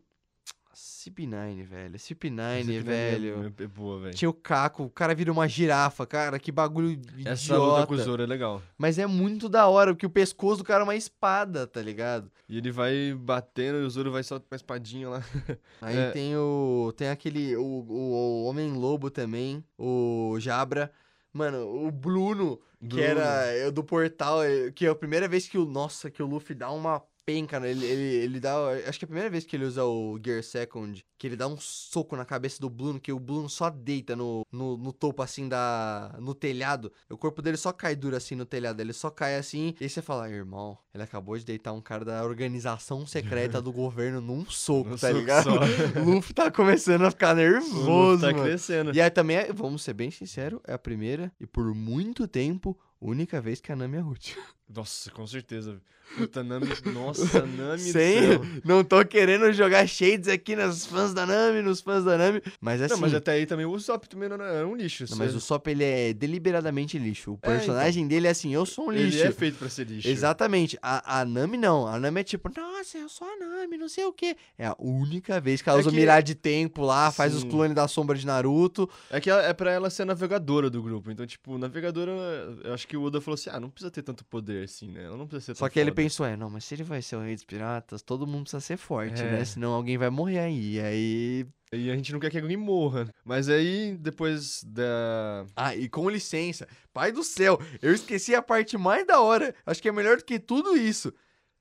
CP9, velho. CP9, Essa aqui velho. É, é boa, velho. Tinha o Caco, o cara vira uma girafa, cara. Que bagulho Essa luta com o. Zoro é legal. Mas é muito da hora, porque o pescoço do cara é uma espada, tá ligado? E ele vai batendo e o Zoro vai só com a espadinha lá. Aí É. tem o. Tem aquele. O, o, o Homem-Lobo também. O Jabra. Mano, o Bruno, que Bruno. era é, do portal, é, que é a primeira vez que o. Nossa, que o Luffy dá uma penca, né? Ele, ele, ele dá. Acho que é a primeira vez que ele usa o Gear Second, que ele dá um soco na cabeça do Bruno, que o Bruno só deita no, no, no topo assim da. no telhado. O corpo dele só cai duro assim no telhado. Ele só cai assim. E aí você fala, irmão, ele acabou de deitar um cara da organização secreta do governo num soco, Um tá soco ligado? O Luffy tá começando a ficar O nervoso, Luffy tá mano. crescendo. E aí também, é- vamos ser bem sinceros, é a primeira e por muito tempo, única vez que a Nami é útil. Nossa, com certeza. Puta, Nami. Nossa, Nami Sem, não tô querendo jogar shades aqui nos fãs da Nami, nos fãs da Nami, mas assim... Não, mas até aí também o Usopp também não era um lixo. não, mas o Sop, ele é deliberadamente lixo. O É, personagem dele é assim, eu sou um Ele lixo. é feito pra ser lixo. Exatamente. A, a Nami não. A Nami é tipo, nossa, eu sou a Nami, não sei o quê. É a única vez que ela É usa o que- mirar de tempo lá, faz os Sim. clones da sombra de Naruto. É que ela- é pra ela ser a navegadora do grupo. Então, tipo, navegadora, eu acho que o Oda falou assim: ah, não precisa ter tanto poder assim, né? Ela não precisa ser Só que ele foda. pensou, é, não, mas se ele vai ser o rei dos piratas, todo mundo precisa ser forte, É. né? Senão alguém vai morrer aí. Aí. E a gente não quer que alguém morra. Mas aí, depois da. Ah, e com licença, pai do céu, eu esqueci a parte mais da hora. Acho que é melhor do que tudo isso.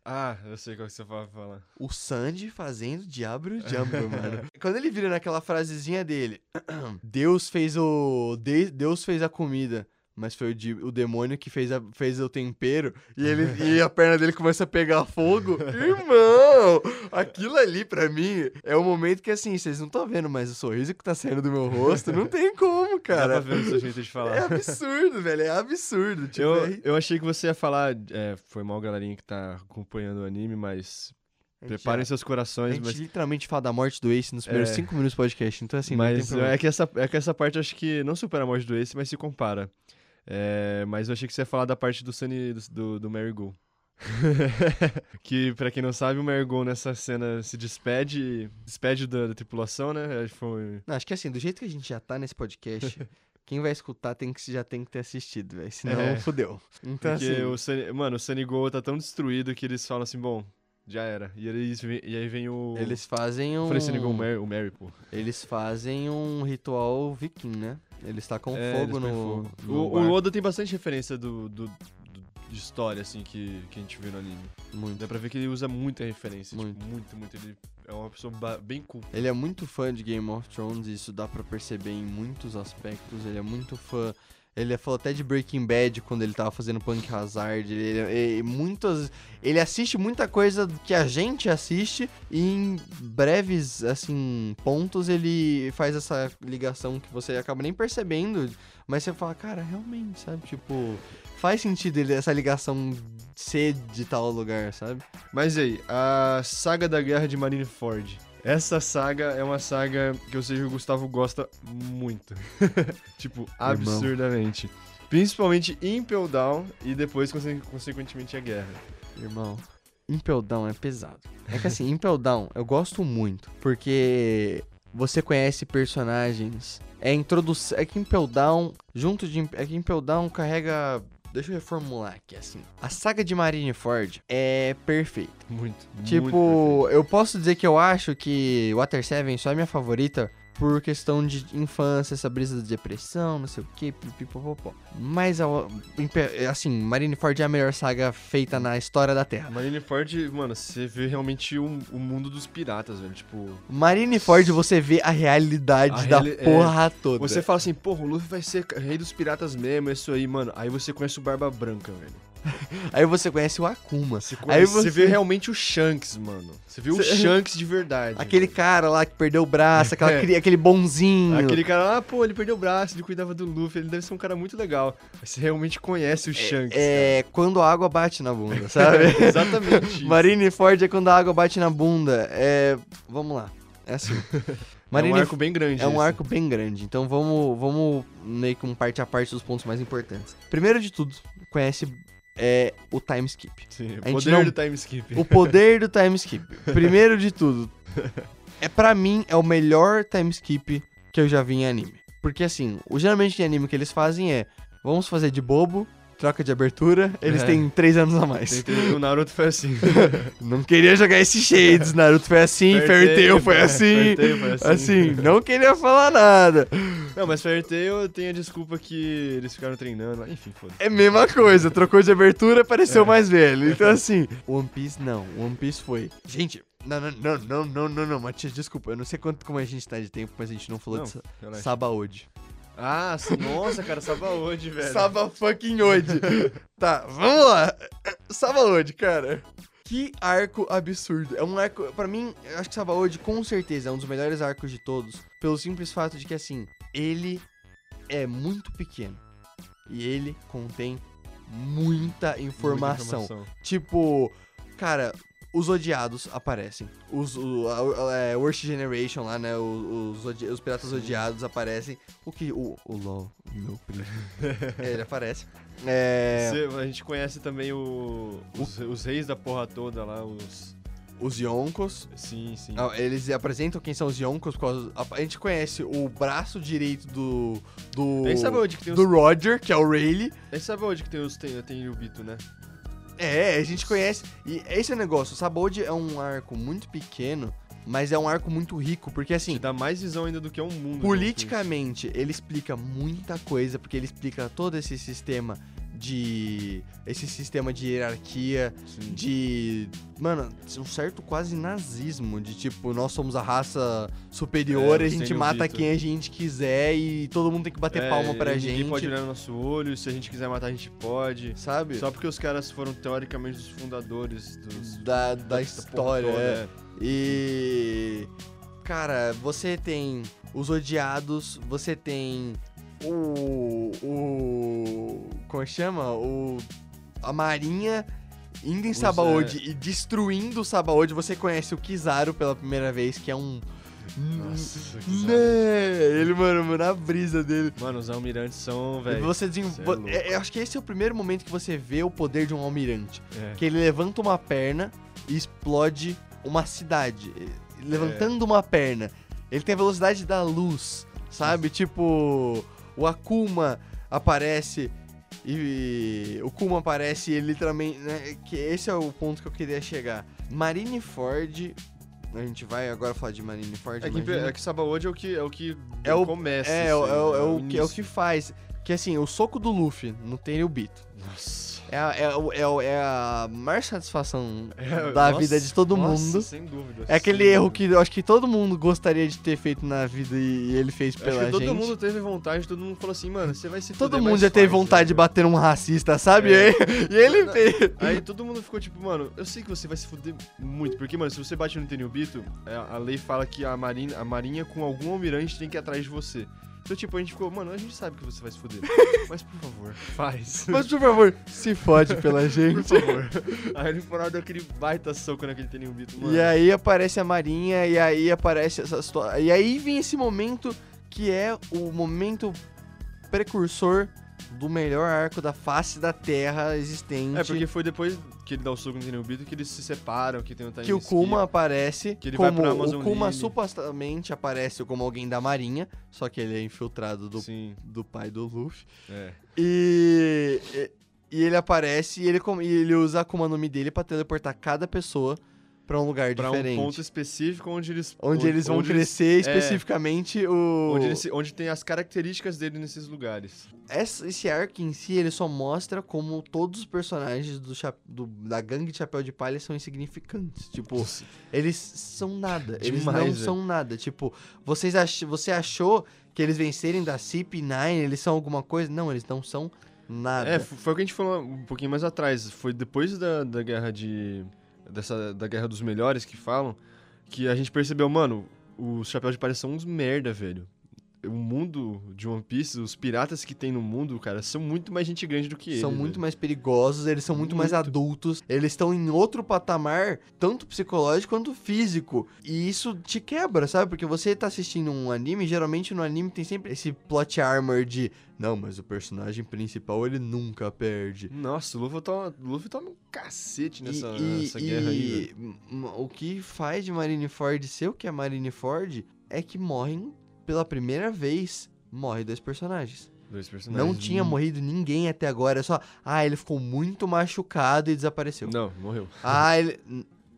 Ah, eu sei qual que você vai falar. O Sanji fazendo Diablo Jumbo, mano. Quando ele vira naquela frasezinha dele, Deus fez o. de- Deus fez a comida. Mas foi o, o demônio que fez, a- fez o tempero e, ele, e a perna dele começa a pegar fogo. Irmão! Aquilo ali, pra mim, é o momento que, assim, vocês não estão vendo, mas o sorriso que tá saindo do meu rosto não tem como, Dá cara. pra ver seu jeito de falar. É absurdo, velho. É absurdo. Tipo, Eu, é- eu achei que você ia falar. é, foi mal, galerinha que tá acompanhando o anime, mas. a Preparem seus A corações, gente mas. literalmente fala da morte do Ace nos primeiros É. cinco minutos do podcast, então assim, Mas é que, essa, é que essa parte eu acho que não supera a morte do Ace, mas se compara. É, mas eu achei que você ia falar da parte do Sunny, do, do, do Marigold. que, pra quem não sabe, o Marigold nessa cena se despede, despede da, da tripulação, né? Foi... Não, acho que assim, do jeito que a gente já tá nesse podcast, quem vai escutar tem que, já tem que ter assistido, velho. Senão, É. fudeu. Então, Porque assim, o Sunny, mano, o Sunny Gold tá tão destruído que eles falam assim, bom, já era. E, eles, e aí vem o... eles fazem um... Falei Sunny Gold, o Mary, o Mary, pô. Eles fazem um ritual viking, né? Eles tacam É, fogo eles no... fogo. no O, o. Oda tem bastante referência do, do, do- de história, assim, que, que a gente vê no anime. Muito. Dá pra ver que ele usa muita referência. Muito. Tipo, muito, muito. Ele é uma pessoa bem cool. Ele é muito fã de Game of Thrones, isso dá pra perceber em muitos aspectos. Ele é muito fã. Ele falou até de Breaking Bad quando ele tava fazendo Punk Hazard. Ele, ele- ele assiste muita coisa que a gente assiste e em breves, assim, pontos ele faz essa ligação que você acaba nem percebendo. Mas você fala, cara, realmente, sabe? Tipo, faz sentido ele, essa ligação ser de tal lugar, sabe? Mas aí, a saga da guerra de Marineford. Essa saga é uma saga que eu sei que o Gustavo gosta muito. tipo, absurdamente. Principalmente Impel Down e depois, conse- consequentemente, a guerra. Irmão, Impel Down é pesado. É que assim, Impel Down eu gosto muito, porque você conhece personagens. É introdução. É que Impel Down, junto de. É que Impel Down carrega. Deixa eu reformular aqui, assim. A saga de Marineford é perfeita. Muito. muito Tipo, eu posso dizer que eu acho que Water 7 só é minha favorita por questão de infância, essa brisa de depressão, não sei o que, pipipopopó. Mas, assim, Marineford é a melhor saga feita na história da Terra. Marineford, mano, você vê realmente o, o mundo dos piratas, velho. Tipo, Marineford, você vê a realidade A da reali- é, porra toda. você fala assim, porra, o Luffy vai ser rei dos piratas mesmo, é isso aí, mano. Aí você conhece o Barba Branca, velho. Aí você conhece o Akuma. Você, Aí conhece, você- você vê realmente o Shanks, mano. Você vê o Você- Shanks de verdade. Aquele velho. cara lá que perdeu o braço, aquela, É. aquele bonzinho. Aquele cara, ah, pô, ele perdeu o braço, ele cuidava do Luffy, ele deve ser um cara muito legal. Aí Você realmente conhece o Shanks. É quando a água bate na bunda, sabe? cara. Exatamente isso. Marineford é quando a água bate na bunda. É. Vamos lá. É assim. É um arco bem grande. é um arco bem grande. Então vamos, vamos meio que um parte a parte dos pontos mais importantes. Primeiro de tudo, conhece é, o time skip. Sim, o poder não- do time skip. O poder do time skip. Primeiro de tudo, é para mim é o melhor time skip que eu já vi em anime. Porque assim, o geralmente em anime que eles fazem é, vamos fazer de bobo, troca de abertura, eles É. têm três anos a mais. O Naruto foi assim. Não queria jogar esse shades, Naruto foi assim, Fairy Tail foi é, assim. Fairy Tail foi assim. Assim, não queria falar nada. Não, mas Fairy Tail tem a desculpa que eles ficaram treinando. Enfim, foda É a mesma coisa, trocou de abertura, pareceu É. mais velho. Então assim, One Piece não, One Piece foi. Gente, não, não, não, não, não, não, não, Matias, desculpa, eu não sei quanto como a gente tá de tempo, mas a gente não falou Não, de Sa-. Sabaody. Ah, nossa, cara, Sabaody, velho. Saba fucking Ode. tá, vamos lá. Sabaody, cara. Que arco absurdo. É um arco, pra mim, eu acho que Sabaody com certeza é um dos melhores arcos de todos, pelo simples fato de que assim, ele é muito pequeno e ele contém muita informação. Muita informação. Tipo, cara, os odiados aparecem. Os o, a- a- é, Worst Generation lá, né? Os, os, os piratas odiados aparecem. O que. O, o LOL, meu primo. Ele aparece. É, Você- a gente conhece também o, os, os reis da porra toda lá, os... os Yonkos. Sim, sim. Eles apresentam quem são os Yonkos. A, a gente conhece o braço direito do. Do. Aí sabe onde que tem os... Do Roger, que é o Rayleigh. Aí sabe onde que tem os... Tem, tem o Bito, né? É, a gente conhece. E esse é o negócio. O Sabode é um arco muito pequeno, mas é um arco muito rico, porque assim. Te dá mais visão ainda do que é um mundo. de Politicamente, ele explica muita coisa, porque ele explica todo esse sistema de. esse sistema de hierarquia. Sim. de. Mano, um certo quase nazismo, de tipo, nós somos a raça superior É, e a gente mata Vitor. quem a gente quiser e todo mundo tem que bater É, palma pra e gente. Ninguém pode olhar no nosso olho, se a gente quiser matar, a gente pode. Sabe? Só porque os caras foram teoricamente os fundadores dos, Da, da porra história, toda, é. E. Cara, você tem os odiados, você tem o. O. Como chama? O. A Marinha indo em Os, Sabaody e destruindo o Sabaody. Você conhece o Kizaru pela primeira vez, que é um. Nossa, que Né? Ele, mano, na brisa dele. Mano, os almirantes são, velho. Você cê é desenvolve. louco. eu acho que esse é o primeiro momento que você vê o poder de um almirante. É. Que ele levanta uma perna e explode uma cidade. É. Levantando uma perna. Ele tem a velocidade da luz, sabe? Tipo, o Akuma aparece e o Kuma aparece e ele literalmente, né, que esse é o ponto que eu queria chegar. Marineford, a gente vai agora falar de Marineford, É que, é que Sabaody é o que, é o que É o- começa. É, é, o- assim, é o- é o, que, é o que faz. Que assim, o soco do Luffy no Tenryubito Nossa. É, a- é, o- é, é a maior satisfação É, da nossa, vida de todo nossa, mundo. Sem dúvida. É aquele erro dúvida. que eu acho que todo mundo gostaria de ter feito na vida e ele fez Acho pela que todo gente. mundo teve vontade, todo mundo falou assim, mano, você vai se Todo mundo já teve vontade de bater um racista, sabe? É. E ele Não, fez. Aí todo mundo ficou tipo, mano, eu sei que você vai se fuder muito, porque, mano, se você bate no Tenryubito, é, a lei fala que a marinha, a marinha com algum almirante tem que ir atrás de você. Então, tipo, a gente ficou, mano, a gente sabe que você vai se fuder. mas, por favor, faz. Mas por favor, se fode pela por gente. favor. Aí ele falou daquele baita soco naquele Tenryubito, mano. E aí aparece a Marinha, e aí aparece essa situação. E aí vem esse momento que é o momento precursor do melhor arco da face da Terra existente. É, porque foi depois que ele dá o soco no Tenryubito que eles se separam, que tem o time que o. Kuma aparece Que ele vai como pra o Amazon Kuma Lily. supostamente aparece como alguém da Marinha, só que ele é infiltrado do, Sim, do pai do Luffy. é. E, e, e ele aparece e ele, e ele usa a Akuma no Mi dele pra teleportar cada pessoa pra um lugar Pra diferente. um ponto específico onde eles... onde eles vão onde crescer é, especificamente o. onde, eles- onde tem as características dele nesses lugares. Essa- esse arco em si, ele só mostra como todos os personagens do, do- da gangue de Chapéu de Palha são insignificantes. Tipo, eles são nada. Eles Demais, não velho. são nada. Tipo, vocês ach... você achou que eles vencerem da CP9, eles são alguma coisa? Não, eles não são nada. É, foi o que a gente falou um pouquinho mais atrás. Foi depois da, da guerra de. Dessa, da guerra dos melhores que falam, que a gente percebeu, mano, os chapéus de palha são uns merda, velho. O mundo de One Piece, os piratas que tem no mundo, cara, são muito mais gente grande do que eles. são muito mais perigosos, eles são muito, mais Muito. adultos, eles estão em outro patamar, tanto psicológico quanto físico. E isso te quebra, sabe? Porque você tá assistindo um anime, geralmente no anime tem sempre esse plot armor de não, mas o personagem principal ele nunca perde. Nossa, o Luffy toma, o Luffy toma um cacete nessa, e, e- nessa guerra aí, e velho. m- o que faz de Marineford ser o que é Marineford é que morrem pela primeira vez. Morre dois personagens. Dois personagens. Não tinha morrido ninguém até agora. É só, ah, ele ficou muito machucado e desapareceu. Não, morreu. Ah, ele.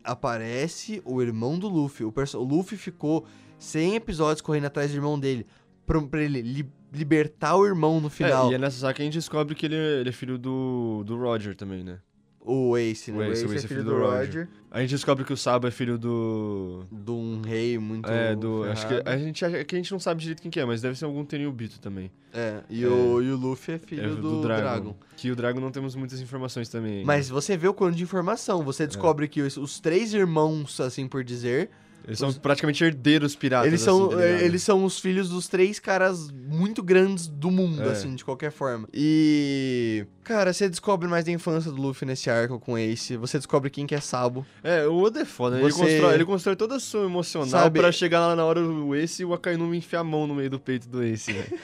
Aparece o irmão do Luffy. O, perso- o Luffy ficou 100 episódios correndo atrás do irmão dele. Pra, pra ele li- libertar o irmão no final. É, e é nessa saga que a gente descobre que ele, ele é filho do, do Roger também, né? O Ace, né? O Ace, o Ace, é filho do, Roger. Roger. A gente descobre que o Sabo é filho do. De um rei muito. é, do. Acho que ferrado. a gente, que a gente não sabe direito quem que é, mas deve ser algum Tenryubito também. É, e, É. O, e o Luffy é filho é, do, Dragon. Que o Dragon não temos muitas informações também. Mas você vê o quanto de informação. É. Você descobre que os, os três irmãos, assim por dizer, Eles são os- praticamente herdeiros piratas. eles são, assim, tá eles são os filhos dos três caras muito grandes do mundo, É. assim, de qualquer forma. E. Cara, você descobre mais da infância do Luffy nesse arco com Ace. Você descobre quem que é Sabo. É, o Oda é foda. né? Ele, Você- constrói, ele constrói toda a sua emocional Sabe- pra chegar lá na hora do Ace e o Akainu enfiar a mão no meio do peito do Ace, velho.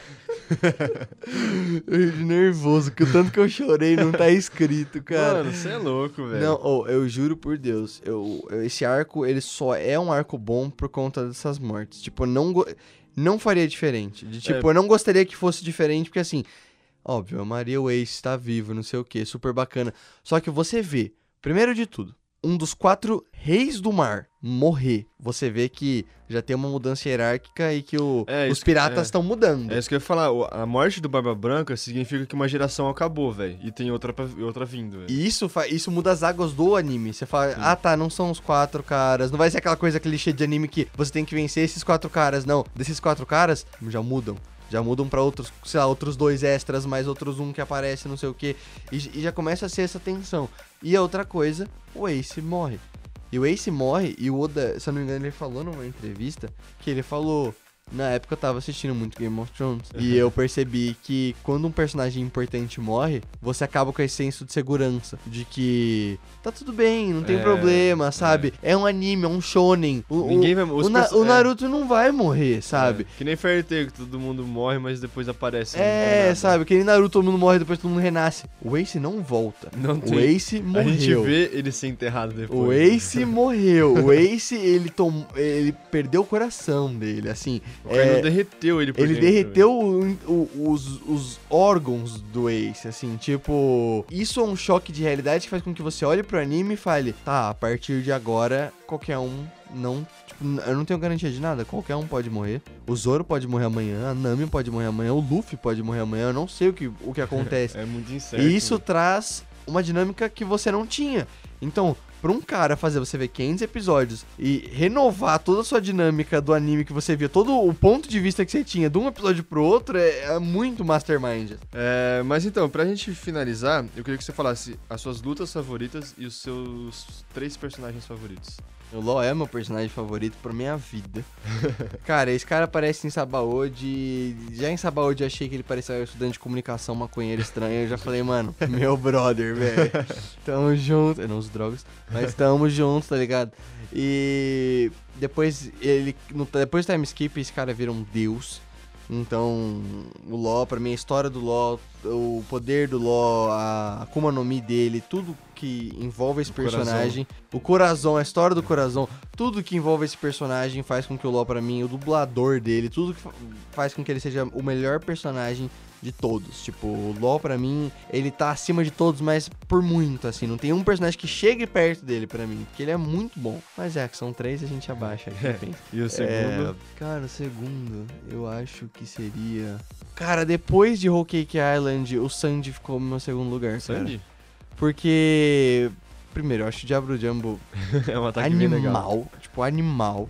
Eu nervoso, que o tanto que eu chorei não tá escrito, cara. Mano, você é louco, velho. Não, oh, eu juro por Deus, eu, eu- esse arco, ele só é um arco bom por conta dessas mortes. Tipo, não, não faria diferente. De, tipo, É. eu não gostaria que fosse diferente, porque assim, óbvio, eu amaria o Ace, tá vivo, não sei o que, super bacana. Só que você vê, primeiro de tudo, um dos quatro reis do mar morrer. Você vê que já tem uma mudança hierárquica e que o- É, os piratas é. estão mudando. É isso que eu ia falar. A morte do Barba Branca significa que uma geração acabou, velho. E tem outra, outra vindo, velho. E isso, isso muda as águas do anime. Você fala, ah tá, não são os quatro caras. Não vai ser aquela coisa clichê de anime que você tem que vencer esses quatro caras. Não, desses quatro caras já mudam. Já mudam pra outros, sei lá, outros dois extras, mais outros um que aparece, não sei o que. E já começa a ser essa tensão. E a outra coisa, o Ace morre. E o Ace morre, e o Oda, se eu não me engano, ele falou numa entrevista que ele falou. Na época eu tava assistindo muito Game of Thrones. e eu percebi que quando um personagem importante morre, você acaba com esse senso de segurança. De que tá tudo bem, não tem É, problema, sabe? É. um anime, é um shonen. O, o- Ninguém vai- os o, Na- o é. Naruto não vai morrer, sabe? É, Que nem Fairy Tail, que todo mundo morre, mas depois aparece. É, sabe? Que nem Naruto, todo mundo morre, depois todo mundo renasce. O Ace não volta. Não o tem. Ace A morreu. gente vê ele ser enterrado depois. O Ace morreu. O Ace, ele, tom... ele perdeu o coração dele, assim. O é, derreteu ele por Ele dentro, derreteu o- o- os, os órgãos do Ace, assim, tipo... Isso é um choque de realidade que faz com que você olhe pro anime e fale, tá, a partir de agora, qualquer um não... Tipo, eu não tenho garantia de nada, qualquer um pode morrer. O Zoro pode morrer amanhã, a Nami pode morrer amanhã, o Luffy pode morrer amanhã, eu não sei o que, o que acontece. É muito incerto. E isso traz uma dinâmica que você não tinha. Então, pra um cara fazer você ver 500 episódios e renovar toda a sua dinâmica do anime que você via, todo o ponto de vista que você tinha de um episódio pro outro, é, é muito mastermind. É, mas então, pra gente finalizar, eu queria que você falasse as suas lutas favoritas e os seus três personagens favoritos. O LoL é meu personagem favorito pra minha vida. cara, esse cara aparece em Sabaody. Já em Sabaody eu achei que ele parecia um estudante de comunicação maconheiro estranho. Eu já falei, mano, meu brother, velho. Tamo junto. Eu não uso drogas, mas tamo junto, tá ligado? E depois ele. no- depois do time skip, esse cara vira um deus. Então, o LoL, pra mim, a história do LoL, o poder do LoL, a Akuma no Mi dele, tudo que envolve esse personagem. O Corazon, a história do Corazon, tudo que envolve esse personagem faz com que o LoL, pra mim, o dublador dele, tudo que fa- faz com que ele seja o melhor personagem de todos. Tipo, o LoL, pra mim, ele tá acima de todos, mas por muito, assim. Não tem um personagem que chegue perto dele, pra mim, porque ele é muito bom. Mas é, que são três, a gente abaixa aqui, É. E o segundo. É, cara, o segundo, eu acho que seria. Cara, depois de Whole Cake Island, o Sandy ficou no meu segundo lugar, cara. Sandy? Porque. Primeiro, eu acho o Diablo Jumbo é um ataque animal. Tipo, animal.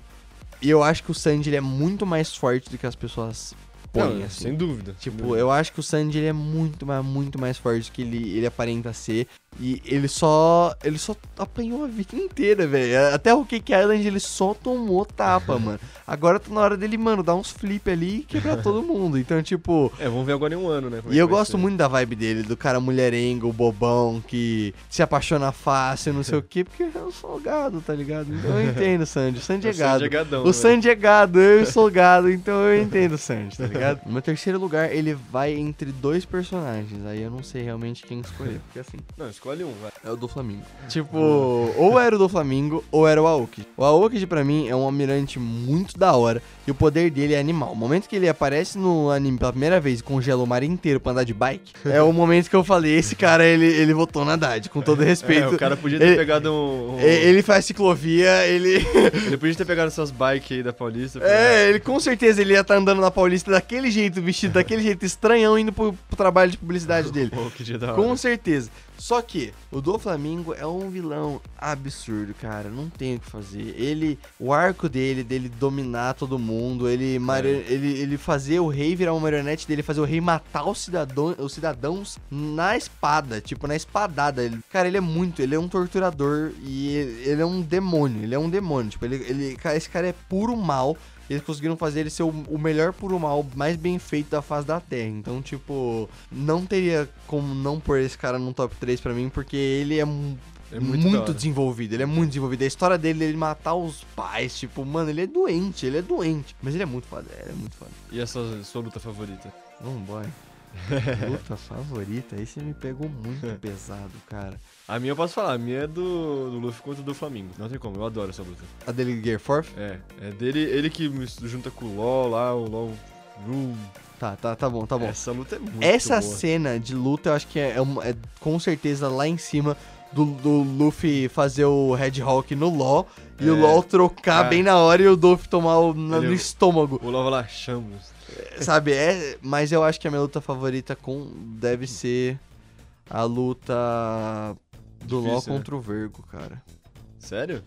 E eu acho que o Sandy ele é muito mais forte do que as pessoas põem, Não, assim. Sem dúvida. Tipo, eu acho que o Sandy ele é muito, mas muito mais forte do que ele, ele aparenta ser. E ele só. Ele só apanhou a vida inteira, velho. Até o Cake Island ele só tomou tapa, mano. Agora tá na hora dele, mano, dar uns flip ali e quebrar todo mundo. Então, tipo. É, vamos ver agora em um ano, né? é E que eu gosto ser. muito da vibe dele, do cara mulherengo, bobão, que se apaixona fácil, não sei o quê, porque eu sou gado, tá ligado? Então eu entendo Sandy. O Sandy é gado. É gadão, O né? Sandy é gado, eu sou gado, então eu entendo o Sandy, tá ligado? No meu terceiro lugar, ele vai entre dois personagens. Aí eu não sei realmente quem escolher, porque assim, Não, escolhe um, vai. é o do Flamingo. Tipo, ou era o do Flamingo, ou era o Aokiji. O Aokiji, pra mim, é um almirante muito da hora. E o poder dele é animal. O momento que ele aparece no anime pela primeira vez e congela o mar inteiro pra andar de bike, é o momento que eu falei, esse cara, ele, ele votou na Haddad, com todo respeito. É, o cara podia ter ele- pegado um. um- Ele faz ciclovia, ele... Ele podia ter pegado essas bikes aí da Paulista. pra- É, ele com certeza ele ia estar andando na Paulista daquele jeito, vestido daquele jeito estranhão, indo pro, pro trabalho de publicidade dele. Pô, que dia da hora. Com certeza. Só que o do Flamingo é um vilão absurdo, cara. Não tem o que fazer. Ele, o arco dele, dele dominar todo mundo, ele, É. ele, ele fazer o rei virar uma marionete dele, fazer o rei matar os, cidadão, os cidadãos na espada, tipo, na espadada. Ele- cara, ele é muito, ele é um torturador e ele, ele é um demônio. Ele é um demônio. Tipo, ele, ele, esse cara é puro mal. Eles conseguiram fazer ele ser o, o melhor puro mal, mais bem feito da face da Terra. Então, tipo, não teria como não pôr esse cara no top 3 pra mim, porque ele é, É muito, muito desenvolvido. Ele é muito desenvolvido. A história dele, ele matar os pais, tipo, mano, ele é doente, ele é doente. Mas ele é muito foda, ele é muito foda. E essa sua luta favorita? Vambora. Luta favorita, aí você me pegou muito pesado, cara. A minha eu posso falar, a minha é do, do Luffy contra do Flamengo. Não tem como, eu adoro essa luta. A dele Gear Forth? É, é dele, ele que me junta com o LOL lá, o LOL Room. Tá, tá, tá bom, tá bom. Essa luta é muito Essa boa. cena de luta eu acho que é, é é com certeza lá em cima do, do Luffy fazer o Red Hawk no LoL e o É. LoL trocar Ah. bem na hora e o Dolph tomar o, na- Ele- no estômago. O LOL vai lá, chamos. Sabe? É, mas eu acho que a minha luta favorita com deve ser a luta do LoL Difícil, né? contra o Vergo, cara. Sério?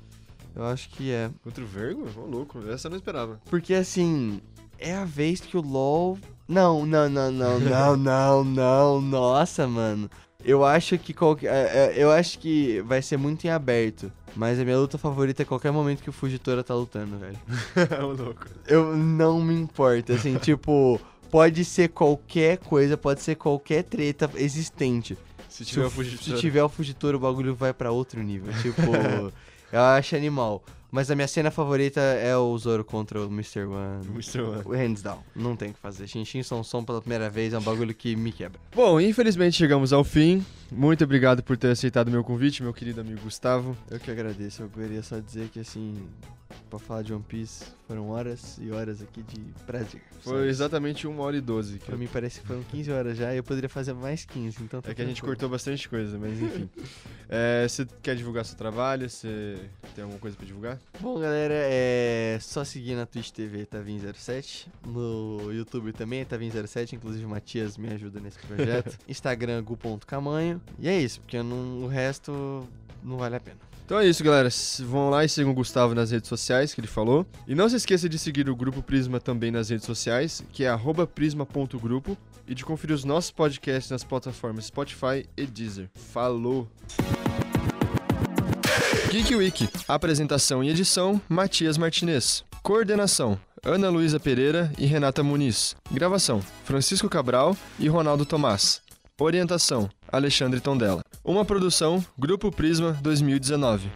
Eu acho que é. Contra o Vergo? Ô, louco, essa eu não esperava. Porque assim, é a vez que o LoL. Não, não, não, não, não, não, não. Nossa, mano. Eu acho que qualquer. é, é, Eu acho que vai ser muito em aberto. Mas a minha luta favorita é qualquer momento que o Fugitora tá lutando, velho. Ô, louco. Eu não me importo, assim, tipo, pode ser qualquer coisa, pode ser qualquer treta existente. Se Se, tiver o- o Fugitora. se tiver o Fugitora, o bagulho vai pra outro nível. Tipo, eu acho animal. Mas a minha cena favorita é o Zoro contra o Mr. One. Mr. One. O Hands down. Não tem o que fazer. Shin Som Som pela primeira vez é um bagulho que me quebra. Bom, infelizmente chegamos ao fim. Muito obrigado por ter aceitado meu convite, meu querido amigo Gustavo. Eu que agradeço. Eu queria só dizer que, assim, pra falar de One Piece, foram horas e horas aqui de prazer. Foi sabe? exatamente 1 hora e 12. Que Pra mim parece que foram 15 horas já e eu poderia fazer mais 15, então tá É que a gente cortou bastante coisa, mas enfim. É, Você quer divulgar seu trabalho? Você tem alguma coisa pra divulgar? Bom, galera, é só seguir na Twitch TV Tavin07, no YouTube também é Tavin07, inclusive o Matias me ajuda nesse projeto. Instagram gu.camanho. E é isso, porque não- o resto não vale a pena. Então é isso, galera. Vão lá e sigam o Gustavo nas redes sociais, que ele falou. E não se esqueça de seguir o Grupo Prisma também nas redes sociais, que é prisma.grupo. E de conferir os nossos podcasts nas plataformas Spotify e Deezer. Falou! Geek Week. Apresentação e edição, Matias Martinez. Coordenação, Ana Luísa Pereira e Renata Muniz. Gravação, Francisco Cabral e Ronaldo Tomás. Orientação, Alexandre Tondela. Uma produção, Grupo Prisma 2019.